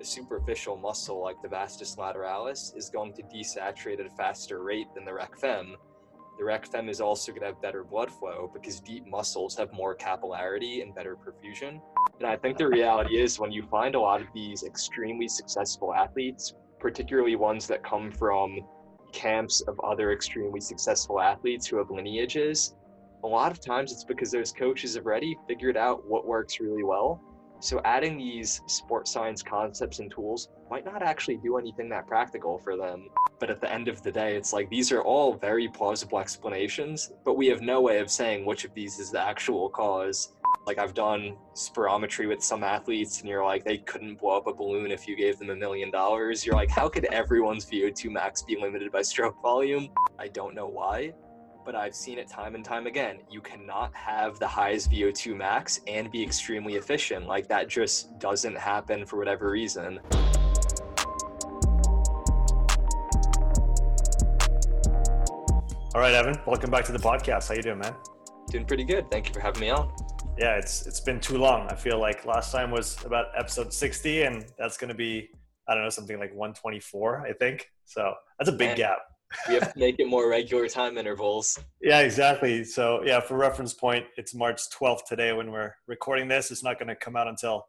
a superficial muscle like the vastus lateralis is going to desaturate at a faster rate than the rec fem. The rec fem is also going to have better blood flow because deep muscles have more capillarity and better perfusion. And I think the reality is when you find a lot of these extremely successful athletes, particularly ones that come from camps of other extremely successful athletes who have lineages, a lot of times it's because those coaches have already figured out what works really well so adding these sports science concepts and tools might not actually do anything that practical for them. But at the end of the day, it's like these are all very plausible explanations, but we have no way of saying which of these is the actual cause. Like I've done spirometry with some athletes and you're like, they couldn't blow up a balloon if you gave them a million dollars. You're like, how could everyone's VO2 max be limited by stroke volume? I don't know why but I've seen it time and time again. You cannot have the highest VO2 max and be extremely efficient. Like that just doesn't happen for whatever reason. All right, Evan, welcome back to the podcast. How you doing, man? Doing pretty good. Thank you for having me on. Yeah, it's it's been too long. I feel like last time was about episode 60 and that's going to be I don't know, something like 124, I think. So, that's a big and, gap we have to make it more regular time intervals. Yeah, exactly. So yeah, for reference point, it's March 12th today when we're recording this. It's not going to come out until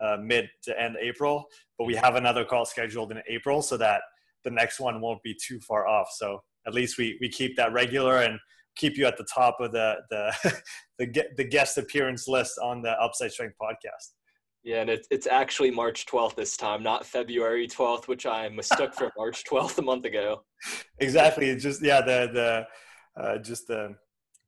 uh, mid to end April, but we have another call scheduled in April so that the next one won't be too far off. So at least we, we keep that regular and keep you at the top of the the the, the guest appearance list on the Upside Strength podcast. Yeah, and it's it's actually March 12th this time, not February 12th, which I mistook for March 12th a month ago. Exactly. It's just yeah, the the uh, just the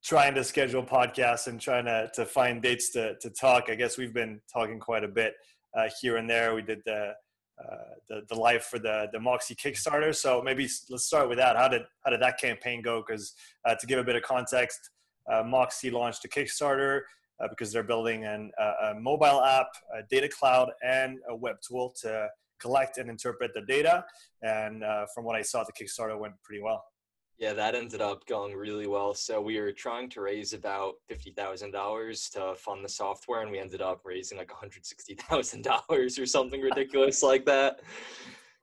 trying to schedule podcasts and trying to to find dates to to talk. I guess we've been talking quite a bit uh, here and there. We did the uh, the the live for the the Moxy Kickstarter. So maybe let's start with that. How did how did that campaign go? Because uh, to give a bit of context, uh, Moxy launched a Kickstarter uh, because they're building an, uh, a mobile app, a data cloud, and a web tool to collect and interpret the data. And uh, from what I saw, the Kickstarter went pretty well. Yeah, that ended up going really well. So we were trying to raise about fifty thousand dollars to fund the software, and we ended up raising like one hundred sixty thousand dollars or something ridiculous like that.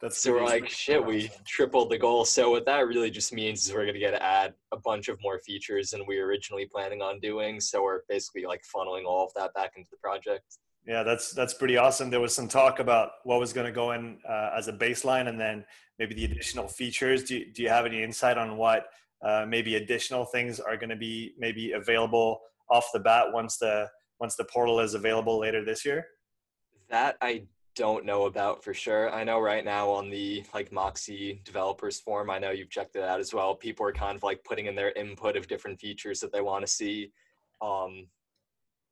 That's so we're like, shit, we tripled the goal. So what that really just means is we're gonna get to add a bunch of more features than we were originally planning on doing. So we're basically like funneling all of that back into the project. Yeah, that's that's pretty awesome. There was some talk about what was going to go in uh, as a baseline, and then maybe the additional features. Do you, do you have any insight on what uh, maybe additional things are going to be maybe available off the bat once the once the portal is available later this year? That I don't know about for sure. I know right now on the like Moxy developers forum, I know you've checked it out as well. People are kind of like putting in their input of different features that they want to see. Um,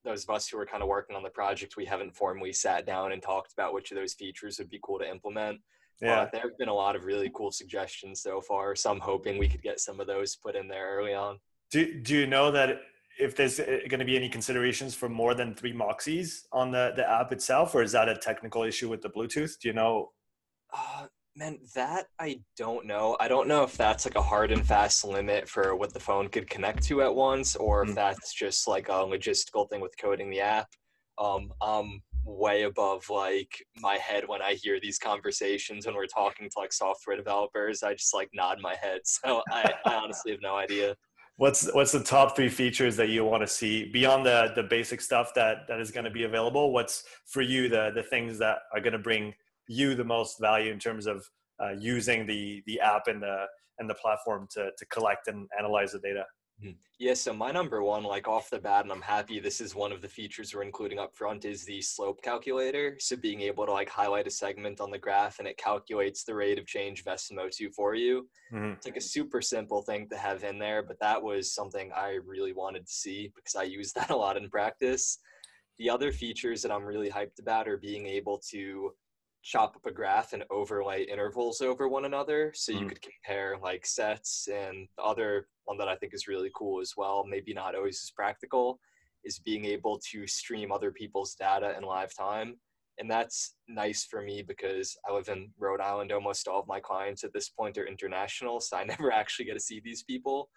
those of us who are kind of working on the project, we haven't formally sat down and talked about which of those features would be cool to implement. Yeah, uh, there have been a lot of really cool suggestions so far. So I'm hoping we could get some of those put in there early on. Do Do you know that if there's uh, going to be any considerations for more than three Moxies on the, the app itself, or is that a technical issue with the Bluetooth? Do you know? Uh, man, that I don't know. I don't know if that's like a hard and fast limit for what the phone could connect to at once, or if mm. that's just like a logistical thing with coding the app. Um, I'm way above like my head when I hear these conversations when we're talking to like software developers. I just like nod my head. So I, I honestly have no idea what's what's the top three features that you want to see beyond the the basic stuff that that is going to be available what's for you the the things that are going to bring you the most value in terms of uh, using the the app and the and the platform to to collect and analyze the data. Yeah, so my number one, like off the bat, and I'm happy this is one of the features we're including up front, is the slope calculator. So being able to like highlight a segment on the graph and it calculates the rate of change of SMO2 for you. Mm-hmm. It's like a super simple thing to have in there, but that was something I really wanted to see because I use that a lot in practice. The other features that I'm really hyped about are being able to chop up a graph and overlay intervals over one another so you mm. could compare like sets and the other one that i think is really cool as well maybe not always as practical is being able to stream other people's data in live time and that's nice for me because i live in rhode island almost all of my clients at this point are international so i never actually get to see these people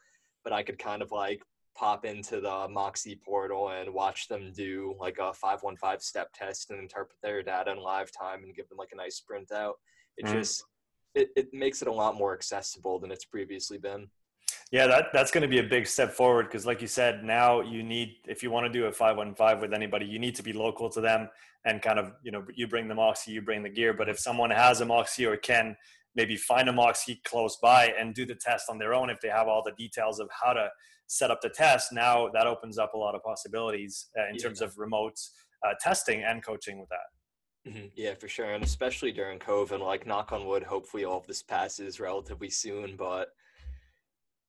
but i could kind of like pop into the Moxy portal and watch them do like a 515 step test and interpret their data in live time and give them like a nice sprint out. It mm-hmm. just it, it makes it a lot more accessible than it's previously been. Yeah, that that's going to be a big step forward because, like you said, now you need if you want to do a five one five with anybody, you need to be local to them and kind of you know you bring the moxy, you bring the gear. But if someone has a moxy or can maybe find a moxy close by and do the test on their own, if they have all the details of how to set up the test, now that opens up a lot of possibilities uh, in yeah. terms of remote uh, testing and coaching with that. Mm-hmm. Yeah, for sure, and especially during COVID, like knock on wood, hopefully all of this passes relatively soon, but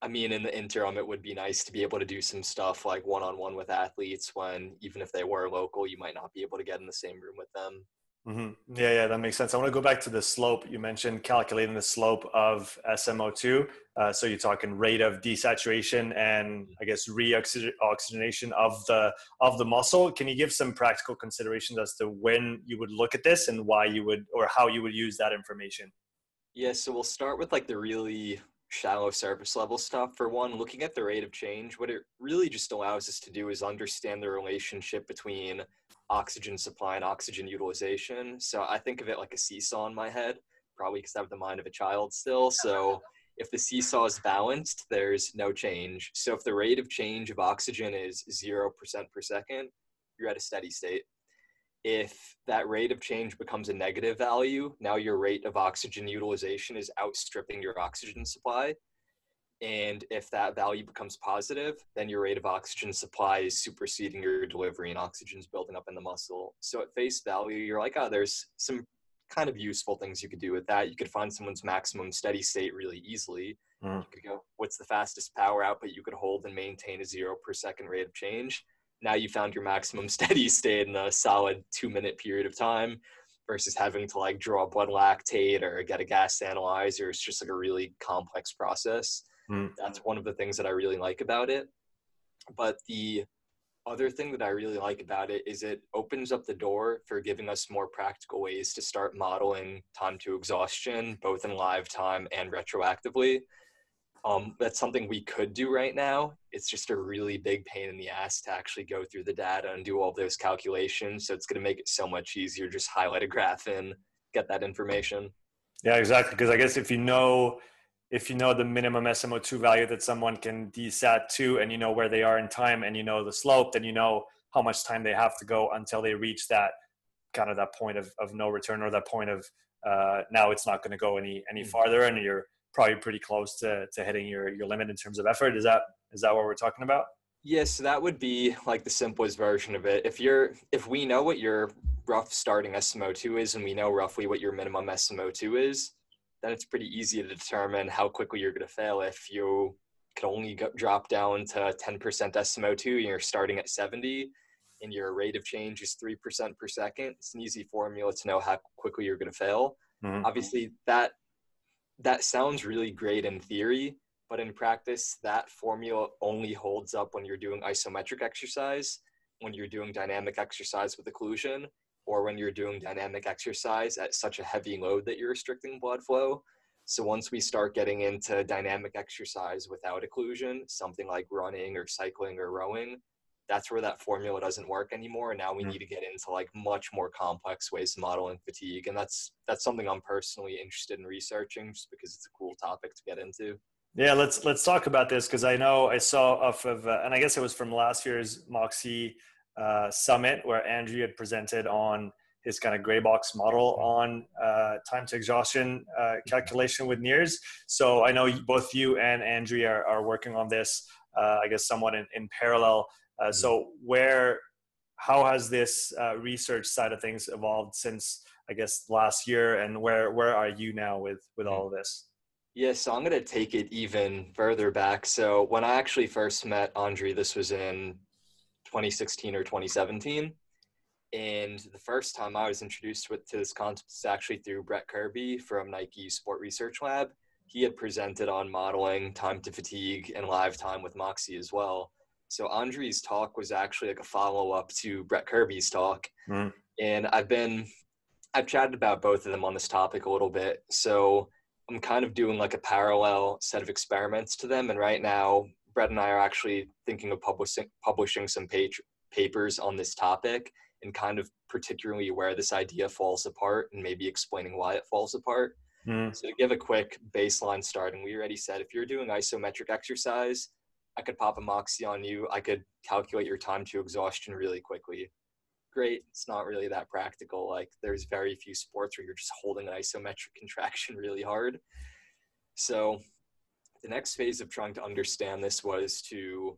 I mean, in the interim, it would be nice to be able to do some stuff like one on one with athletes when, even if they were local, you might not be able to get in the same room with them. Mm-hmm. Yeah, yeah, that makes sense. I want to go back to the slope. You mentioned calculating the slope of SMO2. Uh, so you're talking rate of desaturation and I guess reoxygenation of the of the muscle. Can you give some practical considerations as to when you would look at this and why you would or how you would use that information? Yeah, so we'll start with like the really shallow surface level stuff. For one, looking at the rate of change, what it really just allows us to do is understand the relationship between oxygen supply and oxygen utilization. So I think of it like a seesaw in my head, probably because I have the mind of a child still. So if the seesaw is balanced, there's no change. So if the rate of change of oxygen is 0% per second, you're at a steady state if that rate of change becomes a negative value, now your rate of oxygen utilization is outstripping your oxygen supply. And if that value becomes positive, then your rate of oxygen supply is superseding your delivery and oxygen is building up in the muscle. So at face value, you're like, oh, there's some kind of useful things you could do with that. You could find someone's maximum steady state really easily. Mm. You could go, what's the fastest power output you could hold and maintain a zero per second rate of change? now you found your maximum steady state in a solid two minute period of time versus having to like draw blood lactate or get a gas analyzer. It's just like a really complex process. Mm. That's one of the things that I really like about it. But the other thing that I really like about it is it opens up the door for giving us more practical ways to start modeling time to exhaustion, both in live time and retroactively. Um, that's something we could do right now. It's just a really big pain in the ass to actually go through the data and do all those calculations. So it's going to make it so much easier. Just highlight a graph and get that information. Yeah, exactly. Because I guess if you know if you know the minimum SMO2 value that someone can desat to, and you know where they are in time, and you know the slope, then you know how much time they have to go until they reach that kind of that point of, of no return or that point of uh, now it's not going to go any any mm. farther, and you're probably pretty close to, to hitting your, your limit in terms of effort. Is that is that what we're talking about? Yes, that would be like the simplest version of it. If you're if we know what your rough starting SMO2 is and we know roughly what your minimum SMO2 is, then it's pretty easy to determine how quickly you're going to fail. If you could only go, drop down to 10% SMO2 and you're starting at 70 and your rate of change is 3% per second, it's an easy formula to know how quickly you're going to fail. Mm-hmm. Obviously, that that sounds really great in theory, but in practice, that formula only holds up when you're doing isometric exercise, when you're doing dynamic exercise with occlusion, or when you're doing dynamic exercise at such a heavy load that you're restricting blood flow. So once we start getting into dynamic exercise without occlusion, something like running or cycling or rowing, that's where that formula doesn't work anymore and now we mm. need to get into like much more complex ways of modeling fatigue and that's that's something i'm personally interested in researching just because it's a cool topic to get into yeah let's let's talk about this because i know i saw off of uh, and i guess it was from last year's moxy uh, summit where andrew had presented on his kind of gray box model mm. on uh, time to exhaustion uh, mm-hmm. calculation with NIRS. So I know both you and Andrea are, are working on this, uh, I guess, somewhat in, in parallel. Uh, mm-hmm. so where, how has this uh, research side of things evolved since I guess last year, and where where are you now with with all of this? Yeah, so I'm going to take it even further back. So when I actually first met Andre, this was in 2016 or 2017. And the first time I was introduced with, to this concept is actually through Brett Kirby from Nike Sport Research Lab. He had presented on modeling time to fatigue and live time with Moxy as well. So Andre's talk was actually like a follow up to Brett Kirby's talk. Mm. And I've been, I've chatted about both of them on this topic a little bit. So I'm kind of doing like a parallel set of experiments to them. And right now, Brett and I are actually thinking of publishing publishing some page, papers on this topic and kind of particularly where this idea falls apart and maybe explaining why it falls apart. Mm. So to give a quick baseline start, and we already said if you're doing isometric exercise, I could pop a Moxy on you. I could calculate your time to exhaustion really quickly. Great. It's not really that practical. Like there's very few sports where you're just holding an isometric contraction really hard. So the next phase of trying to understand this was to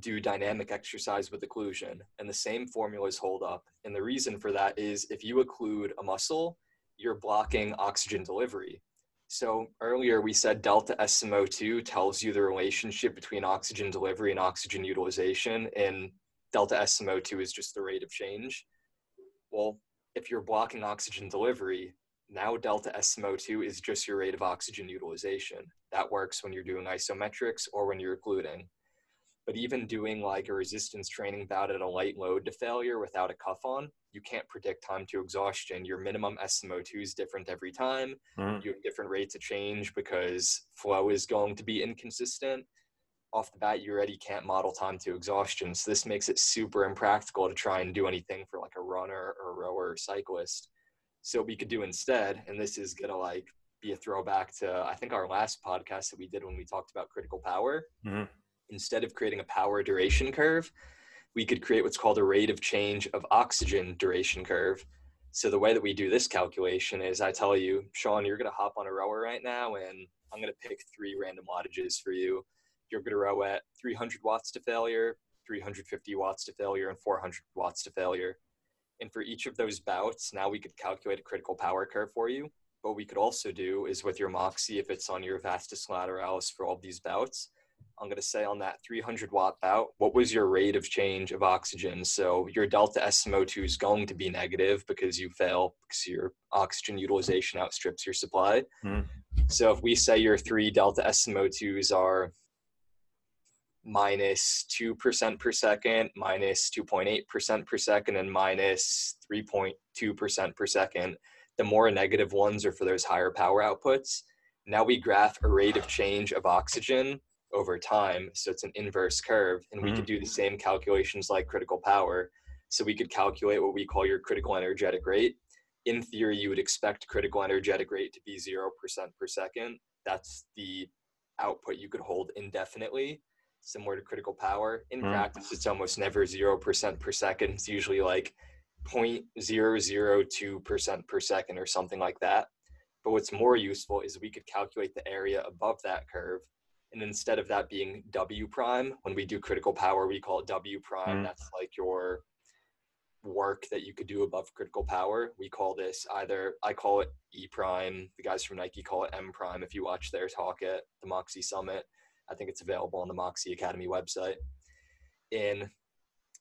do dynamic exercise with occlusion and the same formulas hold up and the reason for that is if you occlude a muscle you're blocking oxygen delivery so earlier we said delta SMO2 tells you the relationship between oxygen delivery and oxygen utilization, and delta SMO2 is just the rate of change. Well, if you're blocking oxygen delivery, now delta SMO2 is just your rate of oxygen utilization. That works when you're doing isometrics or when you're occluding. But even doing like a resistance training bout at a light load to failure without a cuff on, you can't predict time to exhaustion. Your minimum SMO2 is different every time. Mm. You have different rates of change because flow is going to be inconsistent. Off the bat, you already can't model time to exhaustion. So this makes it super impractical to try and do anything for like a runner or a rower or cyclist. So we could do instead, and this is gonna like be a throwback to I think our last podcast that we did when we talked about critical power. Mm-hmm instead of creating a power duration curve, we could create what's called a rate of change of oxygen duration curve. So the way that we do this calculation is I tell you, Sean, you're going to hop on a rower right now, and I'm going to pick three random wattages for you. You're going to row at 300 watts to failure, 350 watts to failure, and 400 watts to failure. And for each of those bouts, now we could calculate a critical power curve for you. What we could also do is with your Moxy, if it's on your vastus lateralis for all these bouts, I'm going to say on that 300 watt bout, what was your rate of change of oxygen? So your delta SMO2 is going to be negative because you fail because your oxygen utilization outstrips your supply. Mm. So if we say your three delta SMO2s are minus 2% per second, minus 2.8% per second, and minus 3.2% per second, the more negative ones are for those higher power outputs. Now we graph a rate of change of oxygen over time. So it's an inverse curve. And we mm-hmm. could do the same calculations like critical power. So we could calculate what we call your critical energetic rate. In theory, you would expect critical energetic rate to be 0% per second. That's the output you could hold indefinitely, similar to critical power. In mm-hmm. practice, it's almost never 0% per second. It's usually like 0.002% per second or something like that. But what's more useful is we could calculate the area above that curve and instead of that being W prime, when we do critical power, we call it W prime. Mm. That's like your work that you could do above critical power. We call this either, I call it E prime. The guys from Nike call it M prime. If you watch their talk at the Moxy Summit, I think it's available on the Moxy Academy website. In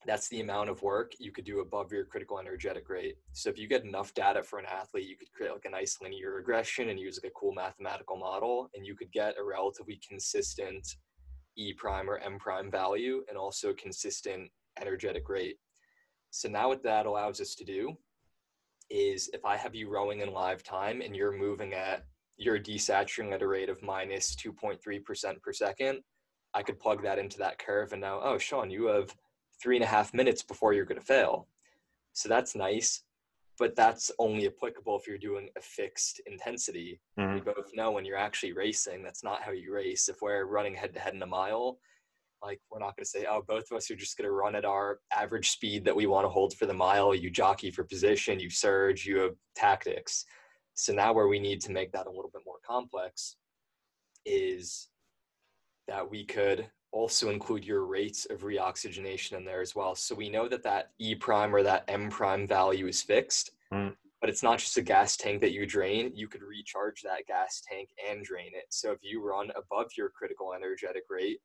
that's the amount of work you could do above your critical energetic rate. So if you get enough data for an athlete, you could create like a nice linear regression and use like a cool mathematical model, and you could get a relatively consistent E prime or M prime value and also consistent energetic rate. So now what that allows us to do is if I have you rowing in live time and you're moving at you're desaturating at a rate of minus 2.3% per second, I could plug that into that curve and now, oh, Sean, you have three and a half minutes before you're going to fail. So that's nice, but that's only applicable if you're doing a fixed intensity. Mm-hmm. We both know when you're actually racing, that's not how you race. If we're running head to head in a mile, like we're not going to say, oh, both of us are just going to run at our average speed that we want to hold for the mile. You jockey for position, you surge, you have tactics. So now where we need to make that a little bit more complex is that we could also include your rates of reoxygenation in there as well. So we know that that E prime or that M prime value is fixed, mm. but it's not just a gas tank that you drain. You could recharge that gas tank and drain it. So if you run above your critical energetic rate,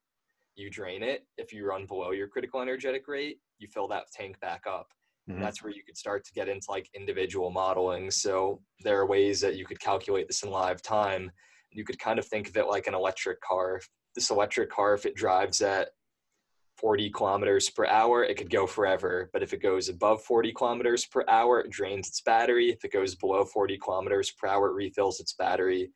you drain it. If you run below your critical energetic rate, you fill that tank back up. Mm-hmm. That's where you could start to get into like individual modeling. So there are ways that you could calculate this in live time. You could kind of think of it like an electric car this electric car, if it drives at 40 kilometers per hour, it could go forever. But if it goes above 40 kilometers per hour, it drains its battery. If it goes below 40 kilometers per hour, it refills its battery.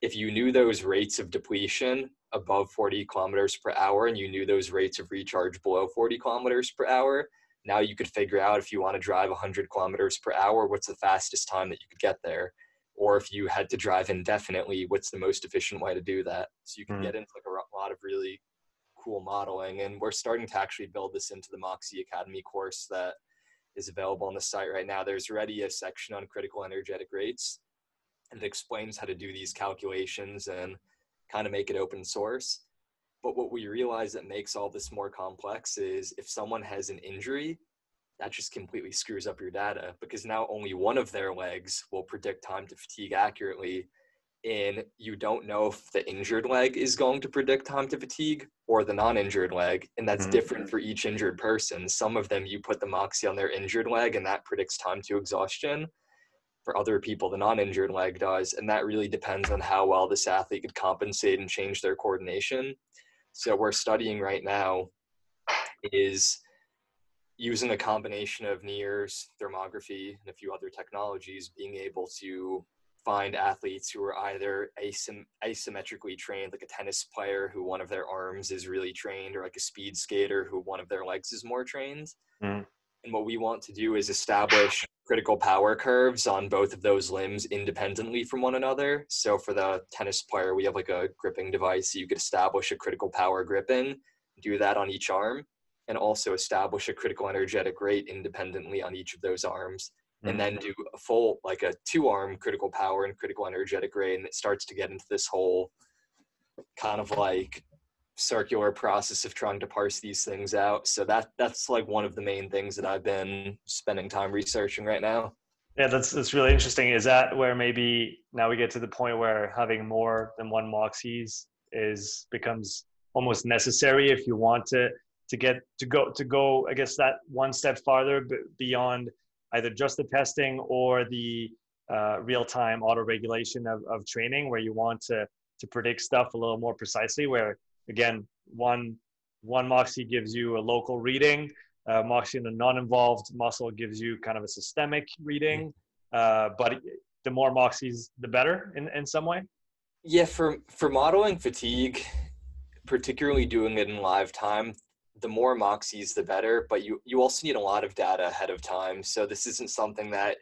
if you knew those rates of depletion above 40 kilometers per hour and you knew those rates of recharge below 40 kilometers per hour, now you could figure out if you want to drive 100 kilometers per hour, what's the fastest time that you could get there? Or if you had to drive indefinitely, what's the most efficient way to do that? So you can mm. get into like a lot of really cool modeling. And we're starting to actually build this into the Moxy Academy course that is available on the site right now. There's already a section on critical energetic rates and it explains how to do these calculations and kind of make it open source. But what we realize that makes all this more complex is if someone has an injury, that just completely screws up your data because now only one of their legs will predict time to fatigue accurately. And you don't know if the injured leg is going to predict time to fatigue or the non injured leg. And that's mm-hmm. different for each injured person. Some of them, you put the Moxy on their injured leg and that predicts time to exhaustion for other people, the non-injured leg does, and that really depends on how well this athlete could compensate and change their coordination. So what we're studying right now is using a combination of NIRS, thermography, and a few other technologies, being able to find athletes who are either asym- asymmetrically trained, like a tennis player who one of their arms is really trained, or like a speed skater who one of their legs is more trained. Mm. And what we want to do is establish critical power curves on both of those limbs independently from one another. So for the tennis player, we have like a gripping device. So you could establish a critical power gripping, do that on each arm, and also establish a critical energetic rate independently on each of those arms. Mm-hmm. And then do a full, like a two arm critical power and critical energetic rate. And it starts to get into this whole kind of like circular process of trying to parse these things out. So that that's like one of the main things that I've been spending time researching right now. Yeah, that's that's really interesting. Is that where maybe now we get to the point where having more than one Moxys is becomes almost necessary if you want to to get to go to go I guess that one step farther beyond either just the testing or the uh, real time auto regulation of, of training where you want to to predict stuff a little more precisely where again, one one moxy gives you a local reading. Uh, Moxy in a non-involved muscle gives you kind of a systemic reading. Uh, but the more moxies the better in, in some way. Yeah, for for modeling fatigue, particularly doing it in live time, the more moxies the better. But you you also need a lot of data ahead of time. So this isn't something that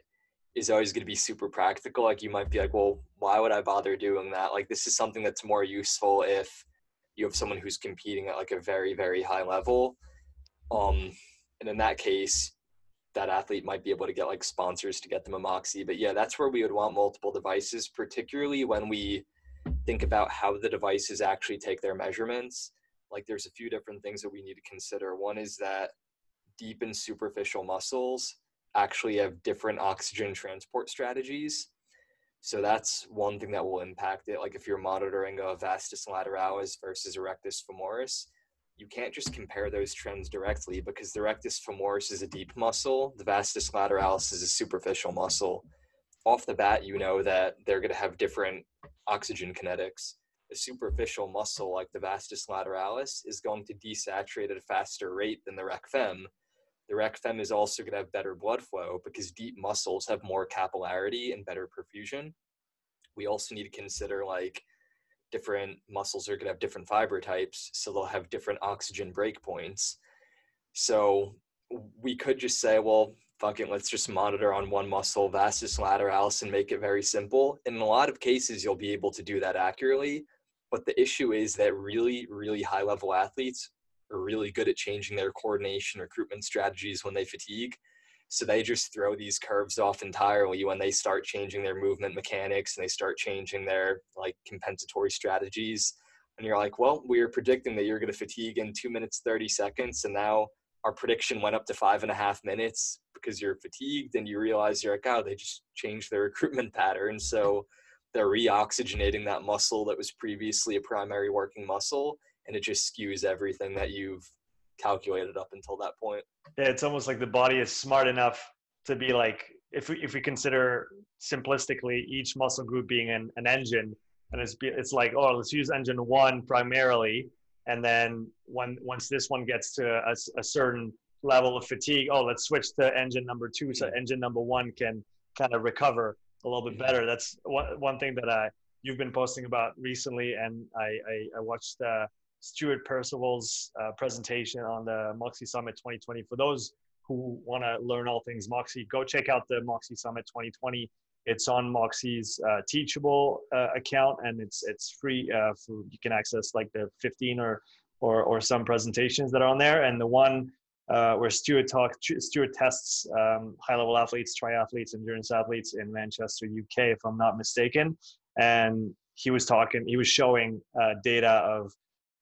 is always going to be super practical. Like you might be like, well, why would I bother doing that? Like this is something that's more useful if you have someone who's competing at like a very very high level um and in that case that athlete might be able to get like sponsors to get them a moxy but yeah that's where we would want multiple devices particularly when we think about how the devices actually take their measurements like there's a few different things that we need to consider one is that deep and superficial muscles actually have different oxygen transport strategies so that's one thing that will impact it. Like if you're monitoring a vastus lateralis versus a rectus femoris, you can't just compare those trends directly because the rectus femoris is a deep muscle, the vastus lateralis is a superficial muscle. Off the bat, you know that they're going to have different oxygen kinetics. A superficial muscle like the vastus lateralis is going to desaturate at a faster rate than the rec fem, the rec fem is also going to have better blood flow because deep muscles have more capillarity and better perfusion. We also need to consider like different muscles are going to have different fiber types, so they'll have different oxygen breakpoints. So we could just say, well, fuck it, let's just monitor on one muscle, vastus lateralis, and make it very simple. In a lot of cases, you'll be able to do that accurately. But the issue is that really, really high level athletes are really good at changing their coordination recruitment strategies when they fatigue. So they just throw these curves off entirely when they start changing their movement mechanics and they start changing their like compensatory strategies. And you're like, well, we were predicting that you're going to fatigue in two minutes, 30 seconds. And now our prediction went up to five and a half minutes because you're fatigued and you realize you're like, oh, they just changed their recruitment pattern. So they're reoxygenating that muscle that was previously a primary working muscle and it just skews everything that you've calculated up until that point. Yeah, it's almost like the body is smart enough to be like if we if we consider simplistically each muscle group being an, an engine and it's it's like oh let's use engine one primarily and then when once this one gets to a, a certain level of fatigue oh let's switch to engine number two so mm. engine number one can kind of recover a little bit better that's one, one thing that i you've been posting about recently, and I I, I watched uh, Stuart Percival's uh, presentation on the Moxy Summit 2020. For those who want to learn all things Moxy, go check out the Moxy Summit 2020. It's on Moxy's uh, Teachable uh, account, and it's it's free. Uh, for, you can access like the 15 or or or some presentations that are on there, and the one uh, where Stuart talk Stuart tests um, high level athletes, triathletes, endurance athletes in Manchester, UK, if I'm not mistaken. And he was talking, he was showing uh, data of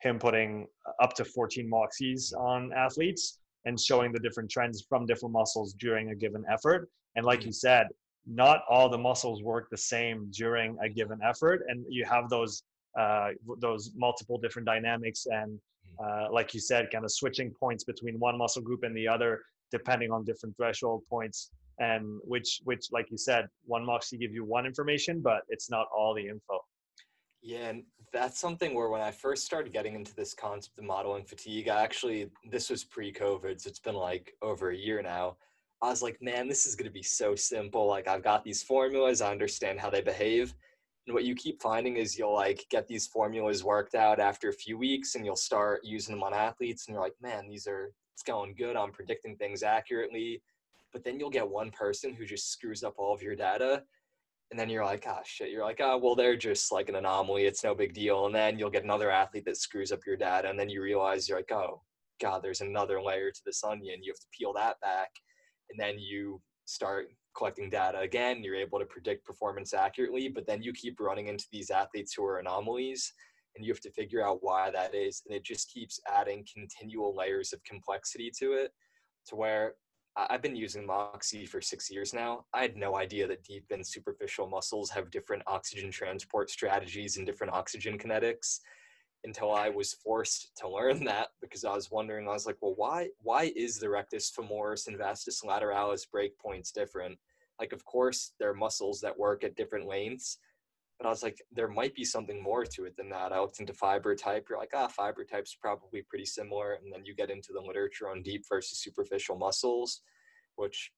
him putting up to 14 moxies on athletes and showing the different trends from different muscles during a given effort. And like you mm-hmm. said, not all the muscles work the same during a given effort, and you have those uh, those multiple different dynamics and uh, like you said, kind of switching points between one muscle group and the other, depending on different threshold points. And which, which, like you said, one Moxy give you one information, but it's not all the info. Yeah, and that's something where when I first started getting into this concept of modeling fatigue, I actually this was pre-COVID, so it's been like over a year now. I was like, man, this is gonna be so simple. Like I've got these formulas, I understand how they behave. And what you keep finding is you'll like get these formulas worked out after a few weeks and you'll start using them on athletes and you're like, man, these are, it's going good. I'm predicting things accurately. But then you'll get one person who just screws up all of your data. And then you're like, ah, oh, shit. You're like, oh, well, they're just like an anomaly. It's no big deal. And then you'll get another athlete that screws up your data. And then you realize you're like, oh, God, there's another layer to this onion. You have to peel that back. And then you start collecting data again you're able to predict performance accurately but then you keep running into these athletes who are anomalies and you have to figure out why that is and it just keeps adding continual layers of complexity to it to where i've been using moxy for six years now. I had no idea that deep and superficial muscles have different oxygen transport strategies and different oxygen kinetics until I was forced to learn that because I was wondering, I was like, well, why why is the rectus femoris and vastus lateralis breakpoints different? Like, of course, there are muscles that work at different lengths, but I was like, there might be something more to it than that. I looked into fiber type. You're like, ah, fiber type's probably pretty similar, and then you get into the literature on deep versus superficial muscles, which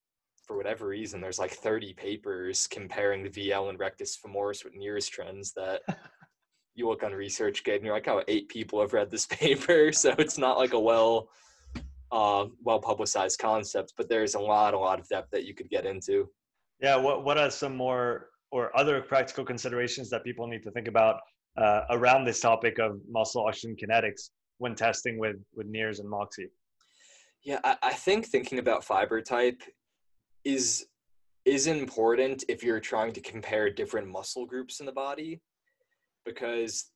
for whatever reason, there's like 30 papers comparing the VL and rectus femoris with NIRS trends that you look on ResearchGate and you're like, oh, eight people have read this paper. So it's not like a well, uh, well publicized concept, but there's a lot, a lot of depth that you could get into. Yeah. What, what are some more or other practical considerations that people need to think about uh, around this topic of muscle oxygen kinetics when testing with, with NIRS and Moxy? Yeah, I, I think thinking about fiber type is is important if you're trying to compare different muscle groups in the body because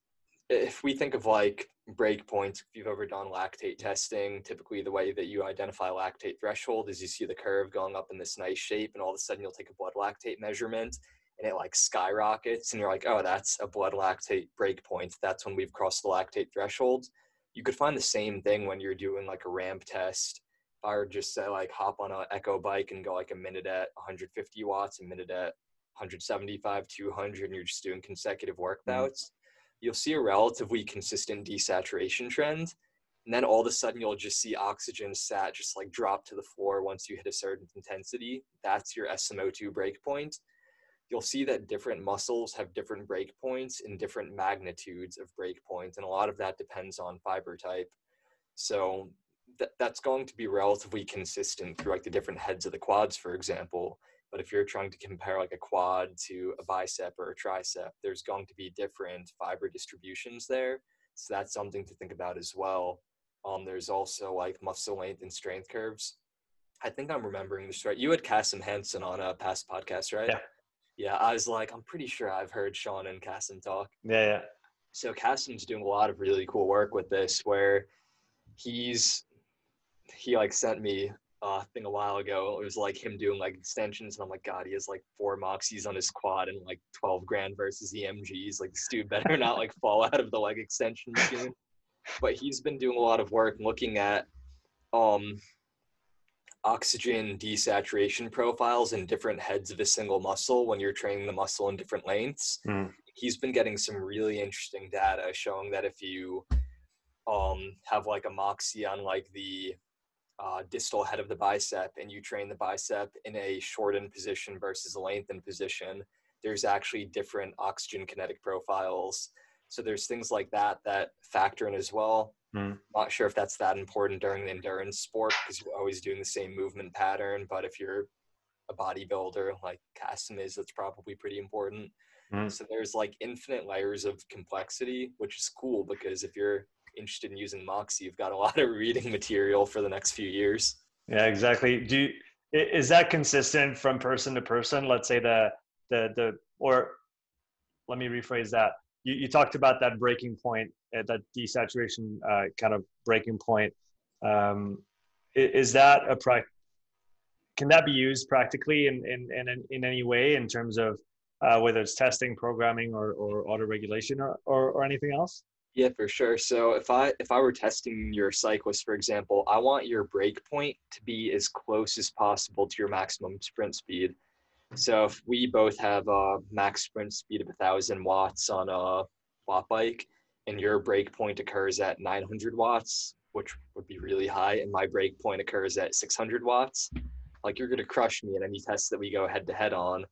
if we think of like breakpoints, if you've ever done lactate testing, typically the way that you identify lactate threshold is you see the curve going up in this nice shape, and all of a sudden you'll take a blood lactate measurement and it like skyrockets, and you're like, oh, that's a blood lactate breakpoint. That's when we've crossed the lactate threshold. You could find the same thing when you're doing like a ramp test. If I were just say like hop on an echo bike and go like a minute at 150 watts, a minute at 175, 200, and you're just doing consecutive workouts, mm-hmm. you'll see a relatively consistent desaturation trend. And then all of a sudden, you'll just see oxygen sat just like drop to the floor once you hit a certain intensity. That's your SMO2 breakpoint. You'll see that different muscles have different breakpoints and different magnitudes of breakpoints. And a lot of that depends on fiber type. So th- that's going to be relatively consistent through like the different heads of the quads, for example. But if you're trying to compare like a quad to a bicep or a tricep, there's going to be different fiber distributions there. So that's something to think about as well. Um, there's also like muscle length and strength curves. I think I'm remembering this right. You had Kasim Hansen on a past podcast, right? Yeah. Yeah, I was like, I'm pretty sure I've heard Sean and Kasim talk. Yeah, yeah. So Kasim's doing a lot of really cool work with this, where he's he like sent me uh, thing a while ago. It was like him doing like extensions, and I'm like, God, he has like four moxies on his quad and like 12 grand versus EMGs. Like, this dude better not like fall out of the leg extension machine. But he's been doing a lot of work looking at um, oxygen desaturation profiles in different heads of a single muscle when you're training the muscle in different lengths. Mm. He's been getting some really interesting data showing that if you um, have like a moxy on like the uh, distal head of the bicep and you train the bicep in a shortened position versus a lengthened position, there's actually different oxygen kinetic profiles. So there's things like that that factor in as well. Mm. Not sure if that's that important during the endurance sport because you're always doing the same movement pattern. But if you're a bodybuilder like Kasim is, that's probably pretty important. Mm. So there's like infinite layers of complexity, which is cool because if you're interested in using Moxy, you've got a lot of reading material for the next few years. Yeah, exactly. Do you, is that consistent from person to person? Let's say the the the or let me rephrase that. You, you talked about that breaking point, uh, that desaturation uh, kind of breaking point. Um, is that a pra- can that be used practically in in in, in any way in terms of uh, whether it's testing, programming, or, or auto regulation, or, or, or anything else? Yeah, for sure. So if I if I were testing your cyclist, for example, I want your break point to be as close as possible to your maximum sprint speed. So if we both have a max sprint speed of a thousand watts on a Wattbike, and your break point occurs at 900 watts, which would be really high, and my break point occurs at 600 watts, like you're gonna crush me in any test that we go head to head on.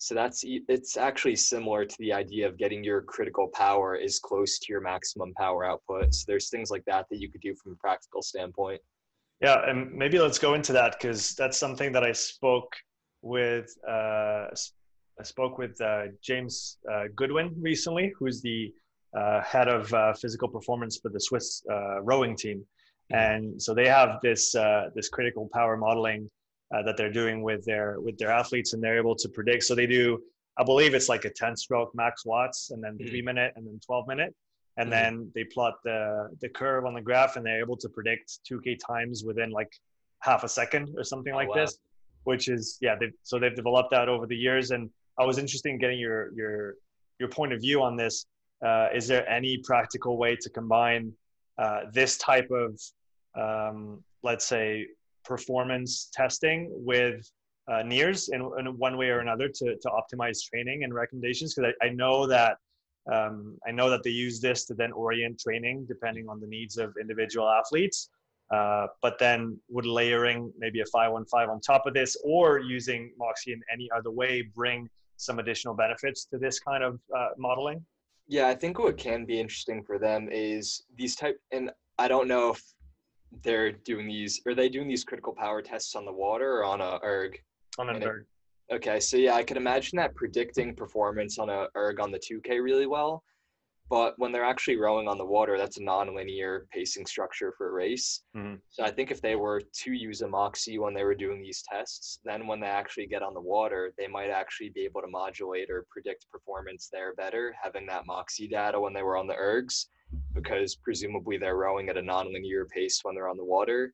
So that's it's actually similar to the idea of getting your critical power as close to your maximum power output. So there's things like that that you could do from a practical standpoint. Yeah, and maybe let's go into that because that's something that I spoke with. Uh, I spoke with uh, James uh, Goodwin recently, who's the uh, head of uh, physical performance for the Swiss uh, rowing team, mm-hmm. and so they have this this critical power modeling uh, that they're doing with their with their athletes and they're able to predict so they do i believe it's like a 10 stroke max watts and then mm-hmm. 3 minute and then 12 minute and mm-hmm. then they plot the the curve on the graph and they're able to predict 2k times within like half a second or something oh, like wow. this which is yeah they've, so they've developed that over the years and i was interested in getting your your your point of view on this uh, is there any practical way to combine uh, this type of um, let's say performance testing with uh, NIRS in, in one way or another to, to optimize training and recommendations because I, I know that um, I know that they use this to then orient training depending on the needs of individual athletes. Uh, but then would layering maybe a 515 on top of this or using Moxy in any other way bring some additional benefits to this kind of uh, modeling? Yeah, I think what can be interesting for them is these type, and I don't know if they're doing these are they doing these critical power tests on the water or on a erg? On an erg. Okay so yeah i can imagine that predicting performance on a erg on the 2k really well but when they're actually rowing on the water that's a non-linear pacing structure for a race. Mm-hmm. so i think if they were to use a moxy when they were doing these tests then when they actually get on the water they might actually be able to modulate or predict performance there better having that moxy data when they were on the ergs because presumably they're rowing at a nonlinear pace when they're on the water.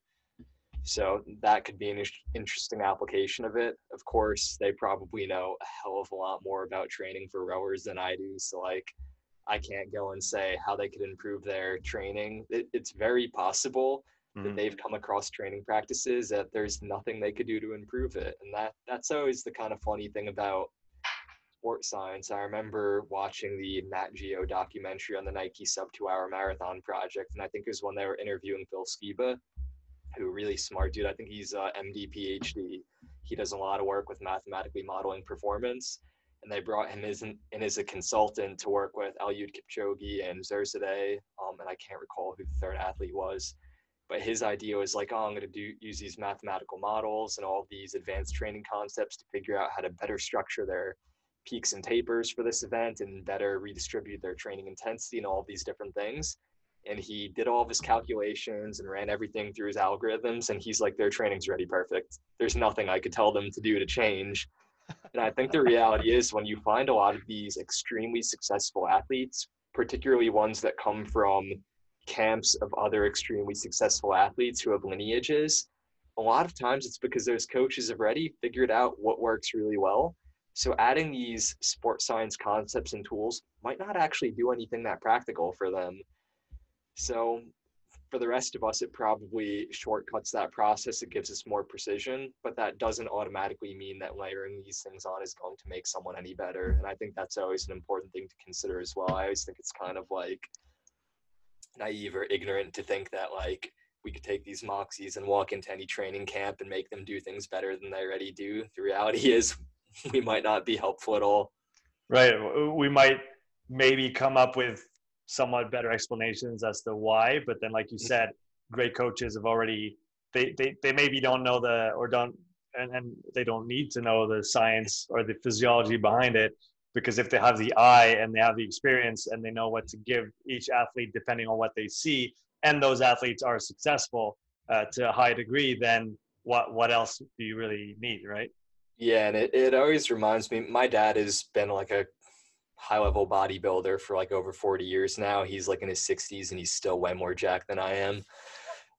So that could be an interesting application of it. Of course, they probably know a hell of a lot more about training for rowers than I do. So like, I can't go and say how they could improve their training. It, it's very possible mm-hmm. that they've come across training practices that there's nothing they could do to improve it, and that that's always the kind of funny thing about sports science. I remember watching the Nat Geo documentary on the Nike sub two hour marathon project. And I think it was when they were interviewing Phil Skiba, who really smart dude. I think he's a MD PhD. He does a lot of work with mathematically modeling performance. And they brought him as in, in as a consultant to work with Eliud Kipchoge and Zirsadeh. Um, and I can't recall who the third athlete was but his idea was like, oh, I'm going to do use these mathematical models and all these advanced training concepts to figure out how to better structure their peaks and tapers for this event and better redistribute their training intensity and all these different things. And he did all of his calculations and ran everything through his algorithms. And he's like, their training's ready perfect. There's nothing I could tell them to do to change. And I think the reality is when you find a lot of these extremely successful athletes, particularly ones that come from camps of other extremely successful athletes who have lineages, a lot of times it's because those coaches have already figured out what works really well so adding these sports science concepts and tools might not actually do anything that practical for them. So for the rest of us, it probably shortcuts that process. It gives us more precision, but that doesn't automatically mean that layering these things on is going to make someone any better. And I think that's always an important thing to consider as well. I always think it's kind of like naive or ignorant to think that like we could take these moxies and walk into any training camp and make them do things better than they already do. The reality is we might not be helpful at all. Right. We might maybe come up with somewhat better explanations as to why, but then, like you mm-hmm. said, great coaches have already they they, they maybe don't know the or don't and, and they don't need to know the science or the physiology behind it because if they have the eye and they have the experience and they know what to give each athlete depending on what they see and those athletes are successful uh, to a high degree then what what else do you really need right yeah and it, it always reminds me my dad has been like a high level bodybuilder for like over 40 years now he's like in his 60s and he's still way more jacked than i am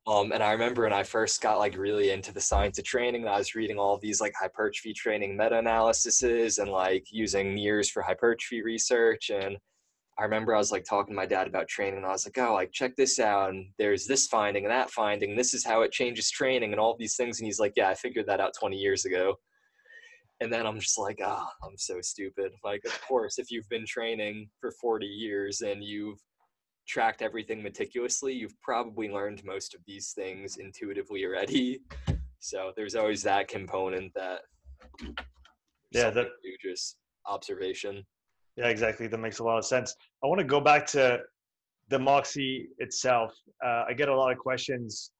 um, and I remember when I first got like really into the science of training, I was reading all these like hypertrophy training meta-analyses and like using NIRS for hypertrophy research. And I remember I was like talking to my dad about training and I was like, oh, like check this out. And there's this finding and that finding. This is how it changes training and all these things. And he's like, yeah, I figured that out 20 years ago. And then I'm just like, ah, oh, I'm so stupid. Like, of course, if you've been training for 40 years and you've tracked everything meticulously, you've probably learned most of these things intuitively already. So there's always that component that yeah, that just observation. Yeah, exactly. That makes a lot of sense. I want to go back to the Moxy itself. Uh, I get a lot of questions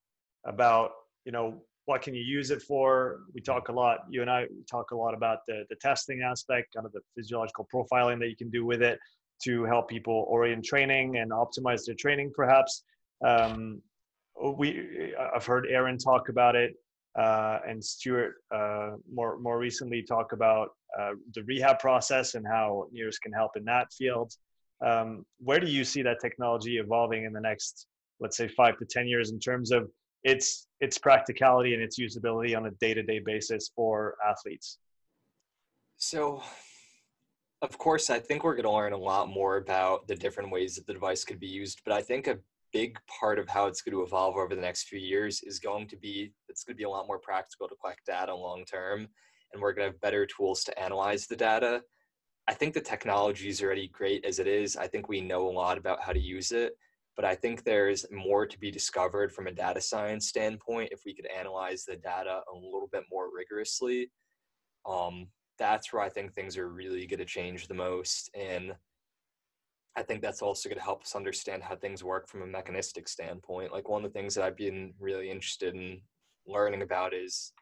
about, you know, what can you use it for? We talk a lot, you and I talk a lot about the, the testing aspect, kind of the physiological profiling that you can do with it to help people orient training and optimize their training perhaps um, we i've heard aaron talk about it uh, and stuart uh, more more recently talk about uh, the rehab process and how NIRS can help in that field um, where do you see that technology evolving in the next let's say five to ten years in terms of its its practicality and its usability on a day-to-day basis for athletes so of course, I think we're going to learn a lot more about the different ways that the device could be used. But I think a big part of how it's going to evolve over the next few years is going to be it's going to be a lot more practical to collect data long term, and we're going to have better tools to analyze the data. I think the technology is already great as it is. I think we know a lot about how to use it, but I think there's more to be discovered from a data science standpoint if we could analyze the data a little bit more rigorously. Um, that's where I think things are really going to change the most. And I think that's also going to help us understand how things work from a mechanistic standpoint. Like one of the things that I've been really interested in learning about is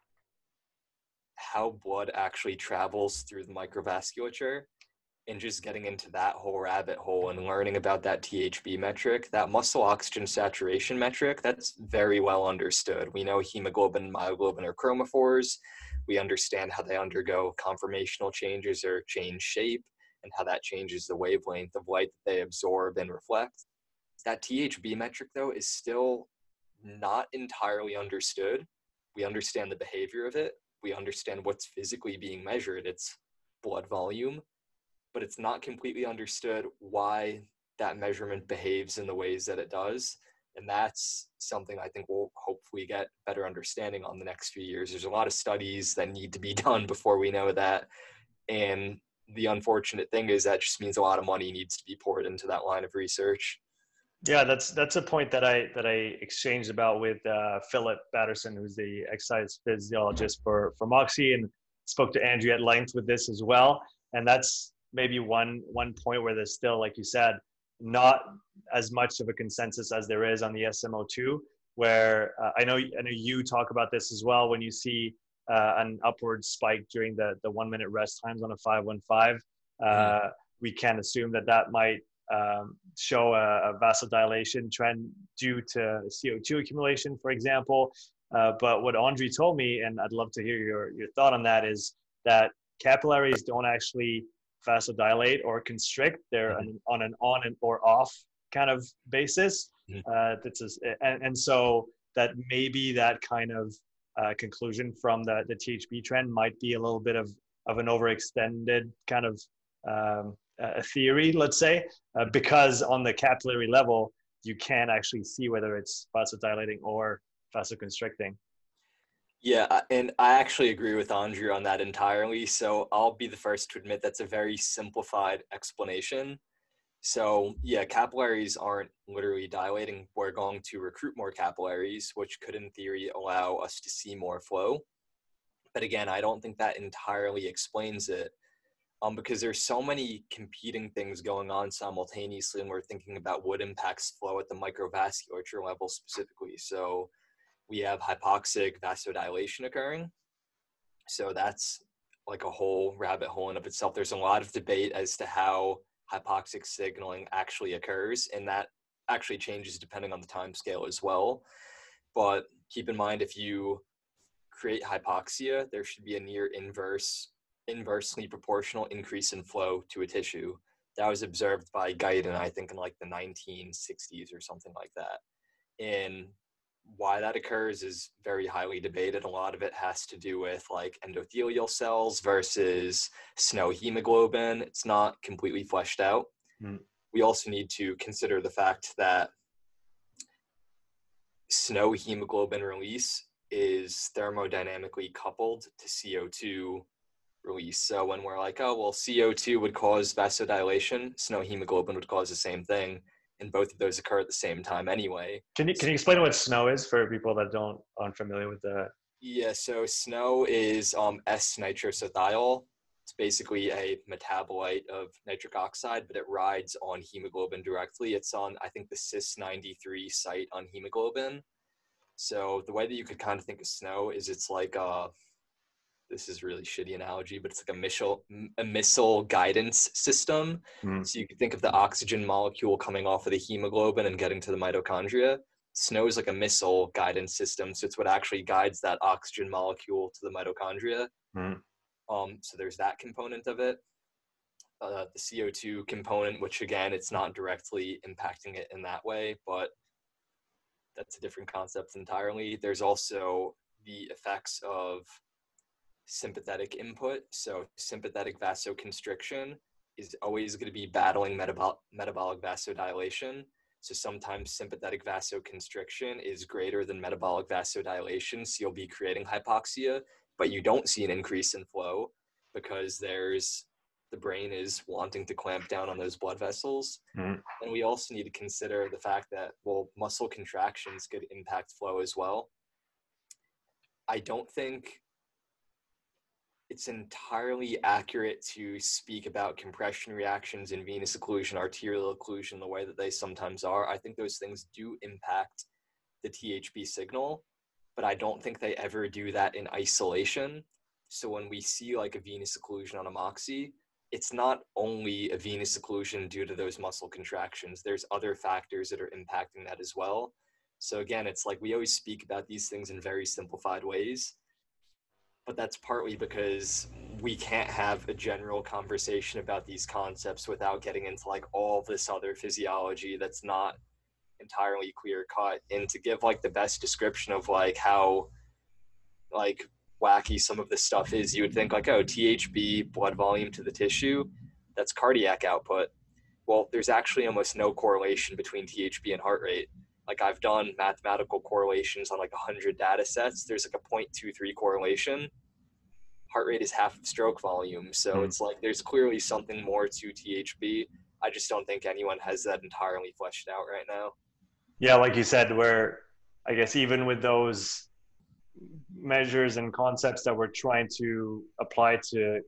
how blood actually travels through the microvasculature and just getting into that whole rabbit hole and learning about that THB metric, that muscle oxygen saturation metric, that's very well understood. We know hemoglobin myoglobin are chromophores we understand how they undergo conformational changes or change shape and how that changes the wavelength of light that they absorb and reflect. That THB metric, though, is still not entirely understood. We understand the behavior of it, we understand what's physically being measured, it's blood volume, but it's not completely understood why that measurement behaves in the ways that it does and that's something I think we'll hopefully get better understanding on the next few years. There's a lot of studies that need to be done before we know that, and the unfortunate thing is that just means a lot of money needs to be poured into that line of research. Yeah, that's that's a point that I that I exchanged about with uh, Philip Batterson, who's the exercise physiologist for for Moxy, and spoke to Andrew at length with this as well. And that's maybe one one point where there's still, like you said, not as much of a consensus as there is on the SMO2, where uh, I know I know you talk about this as well when you see uh, an upward spike during the the one minute rest times on a 515. Uh, mm-hmm. We can assume that that might um, show a, a, vasodilation trend due to CO2 accumulation, for example. Uh, but what Andre told me, and I'd love to hear your, your thought on that, is that capillaries don't actually vasodilate or constrict. They're mm-hmm. on an on and or off kind of basis. Mm-hmm. Uh, that's and, and so that maybe that kind of uh, conclusion from the, the THB trend might be a little bit of, of an overextended kind of um, a theory, let's say, uh, because on the capillary level, you can actually see whether it's vasodilating or vasoconstricting. Yeah, and I actually agree with Andrew on that entirely. So I'll be the first to admit that's a very simplified explanation. So, yeah, capillaries aren't literally dilating. We're going to recruit more capillaries, which could, in theory, allow us to see more flow. But again, I don't think that entirely explains it. um, because there's so many competing things going on simultaneously, and we're thinking about what impacts flow at the microvasculature level specifically. So we have hypoxic vasodilation occurring. So that's like a whole rabbit hole in of itself. There's a lot of debate as to how hypoxic signaling actually occurs, and that actually changes depending on the time scale as well. But keep in mind if you create hypoxia, there should be a near inverse, inversely proportional increase in flow to a tissue. That was observed by Guyton, I think, in like the 1960s or something like that. And why that occurs is very highly debated. A lot of it has to do with like endothelial cells versus SNO hemoglobin. It's not completely fleshed out. Mm. We also need to consider the fact that SNO hemoglobin release is thermodynamically coupled to CO2 release. So when we're like, oh, well, CO2 would cause vasodilation, SNO hemoglobin would cause the same thing. And both of those occur at the same time anyway. Can you, can you explain what SNO is for people that don't aren't familiar with that? Yeah, so SNO is um, S-nitrosothiol. It's basically a metabolite of nitric oxide, but it rides on hemoglobin directly. It's on, I think, the Cys93 site on hemoglobin. So the way that you could kind of think of SNO is it's like a, uh, this is really shitty analogy, but it's like a missile, a missile guidance system. Mm. So you could think of the oxygen molecule coming off of the hemoglobin and getting to the mitochondria. SNO is like a missile guidance system. So it's what actually guides that oxygen molecule to the mitochondria. Mm. Um, so there's that component of it. Uh, the CO2 component, which again, it's not directly impacting it in that way, but that's a different concept entirely. There's also the effects of sympathetic input. So sympathetic vasoconstriction is always going to be battling metabolic metabolic vasodilation. So sometimes sympathetic vasoconstriction is greater than metabolic vasodilation. So you'll be creating hypoxia but you don't see an increase in flow because there's the brain is wanting to clamp down on those blood vessels. Mm. And we also need to consider the fact that, well, muscle contractions could impact flow as well. I don't think it's entirely accurate to speak about compression reactions in venous occlusion, arterial occlusion, the way that they sometimes are. I think those things do impact the THB signal but I don't think they ever do that in isolation. So when we see like a venous occlusion on a Moxy, it's not only a venous occlusion due to those muscle contractions. There's other factors that are impacting that as well. So again, it's like we always speak about these things in very simplified ways. But that's partly because we can't have a general conversation about these concepts without getting into like all this other physiology that's not entirely clear cut and to give like the best description of like how like wacky some of this stuff is you would think like oh thb blood volume to the tissue that's cardiac output. Well there's actually almost no correlation between thb and heart rate like i've done mathematical correlations on like 100 data sets there's like a 0.23 correlation. Heart rate is half of stroke volume so mm. it's like there's clearly something more to thb i just don't think anyone has that entirely fleshed out right now. Yeah, like you said, where I guess even with those measures and concepts that we're trying to apply to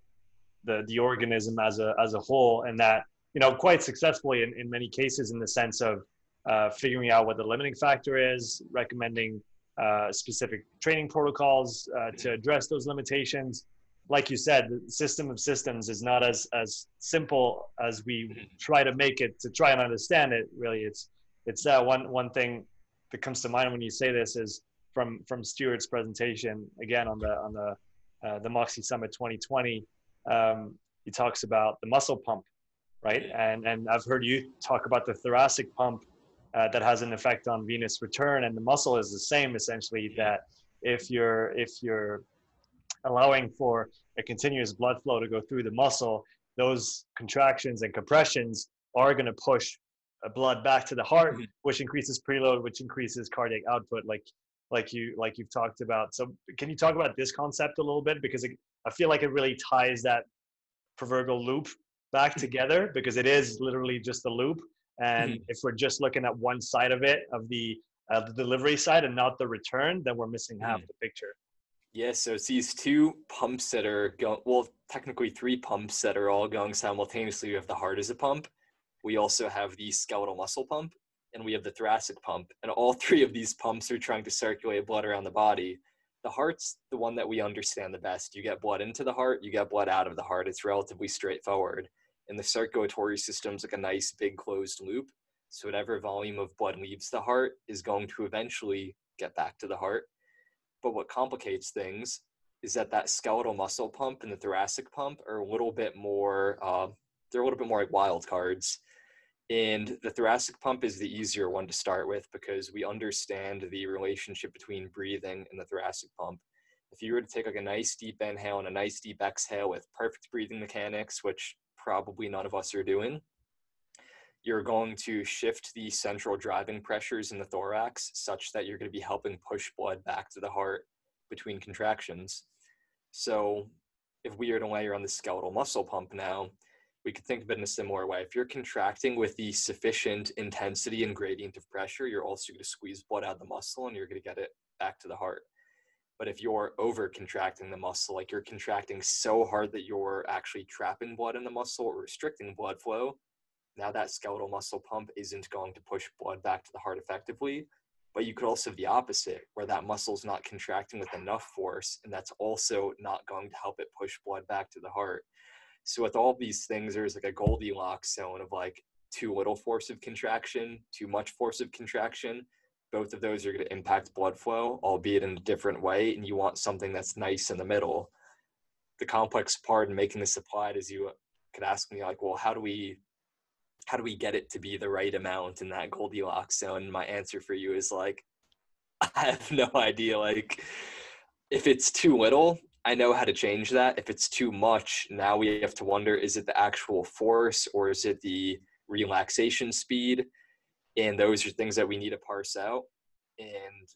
the the organism as a as a whole, and that you know quite successfully in, in many cases in the sense of uh, figuring out what the limiting factor is, recommending uh, specific training protocols uh, to address those limitations. Like you said, the system of systems is not as as simple as we try to make it to try and understand it. Really, it's it's that uh, one one thing that comes to mind when you say this is from from Stuart's presentation again on the on the uh, the Moxy Summit 2020. Um, he talks about the muscle pump, right? And and I've heard you talk about the thoracic pump uh, that has an effect on venous return, and the muscle is the same essentially. That if you're if you're allowing for a continuous blood flow to go through the muscle, those contractions and compressions are going to push blood back to the heart, mm-hmm. which increases preload, which increases cardiac output, like like you like you've talked about. So can you talk about this concept a little bit because it, I feel like it really ties that proverbial loop back mm-hmm. together because it is literally just a loop. And mm-hmm. if we're just looking at one side of it, of the uh, the delivery side and not the return, then we're missing half mm-hmm. the picture. Yeah, so it's these two pumps that are going, well, technically three pumps that are all going simultaneously. We have the heart as a pump. We also have the skeletal muscle pump, and we have the thoracic pump. And all three of these pumps are trying to circulate blood around the body. The heart's the one that we understand the best. You get blood into the heart, you get blood out of the heart. It's relatively straightforward. And the circulatory system's like a nice big closed loop. So whatever volume of blood leaves the heart is going to eventually get back to the heart but what complicates things is that that skeletal muscle pump and the thoracic pump are a little bit more, uh, they're a little bit more like wild cards. And the thoracic pump is the easier one to start with because we understand the relationship between breathing and the thoracic pump. If you were to take like a nice deep inhale and a nice deep exhale with perfect breathing mechanics, which probably none of us are doing, you're going to shift the central driving pressures in the thorax such that you're going to be helping push blood back to the heart between contractions. So, if we are to layer on the skeletal muscle pump now, we could think of it in a similar way. If you're contracting with the sufficient intensity and gradient of pressure, you're also going to squeeze blood out of the muscle and you're going to get it back to the heart. But if you're over contracting the muscle, like you're contracting so hard that you're actually trapping blood in the muscle or restricting blood flow, now that skeletal muscle pump isn't going to push blood back to the heart effectively. But you could also the opposite, where that muscle is not contracting with enough force, and that's also not going to help it push blood back to the heart. So with all these things, there's like a Goldilocks zone of like too little force of contraction, too much force of contraction. Both of those are going to impact blood flow, albeit in a different way, and you want something that's nice in the middle. The complex part in making this applied is you could ask me like, well, how do we how do we get it to be the right amount in that Goldilocks zone? My answer for you is like, I have no idea. Like, if it's too little, I know how to change that. If it's too much, now we have to wonder is it the actual force or is it the relaxation speed? And those are things that we need to parse out. And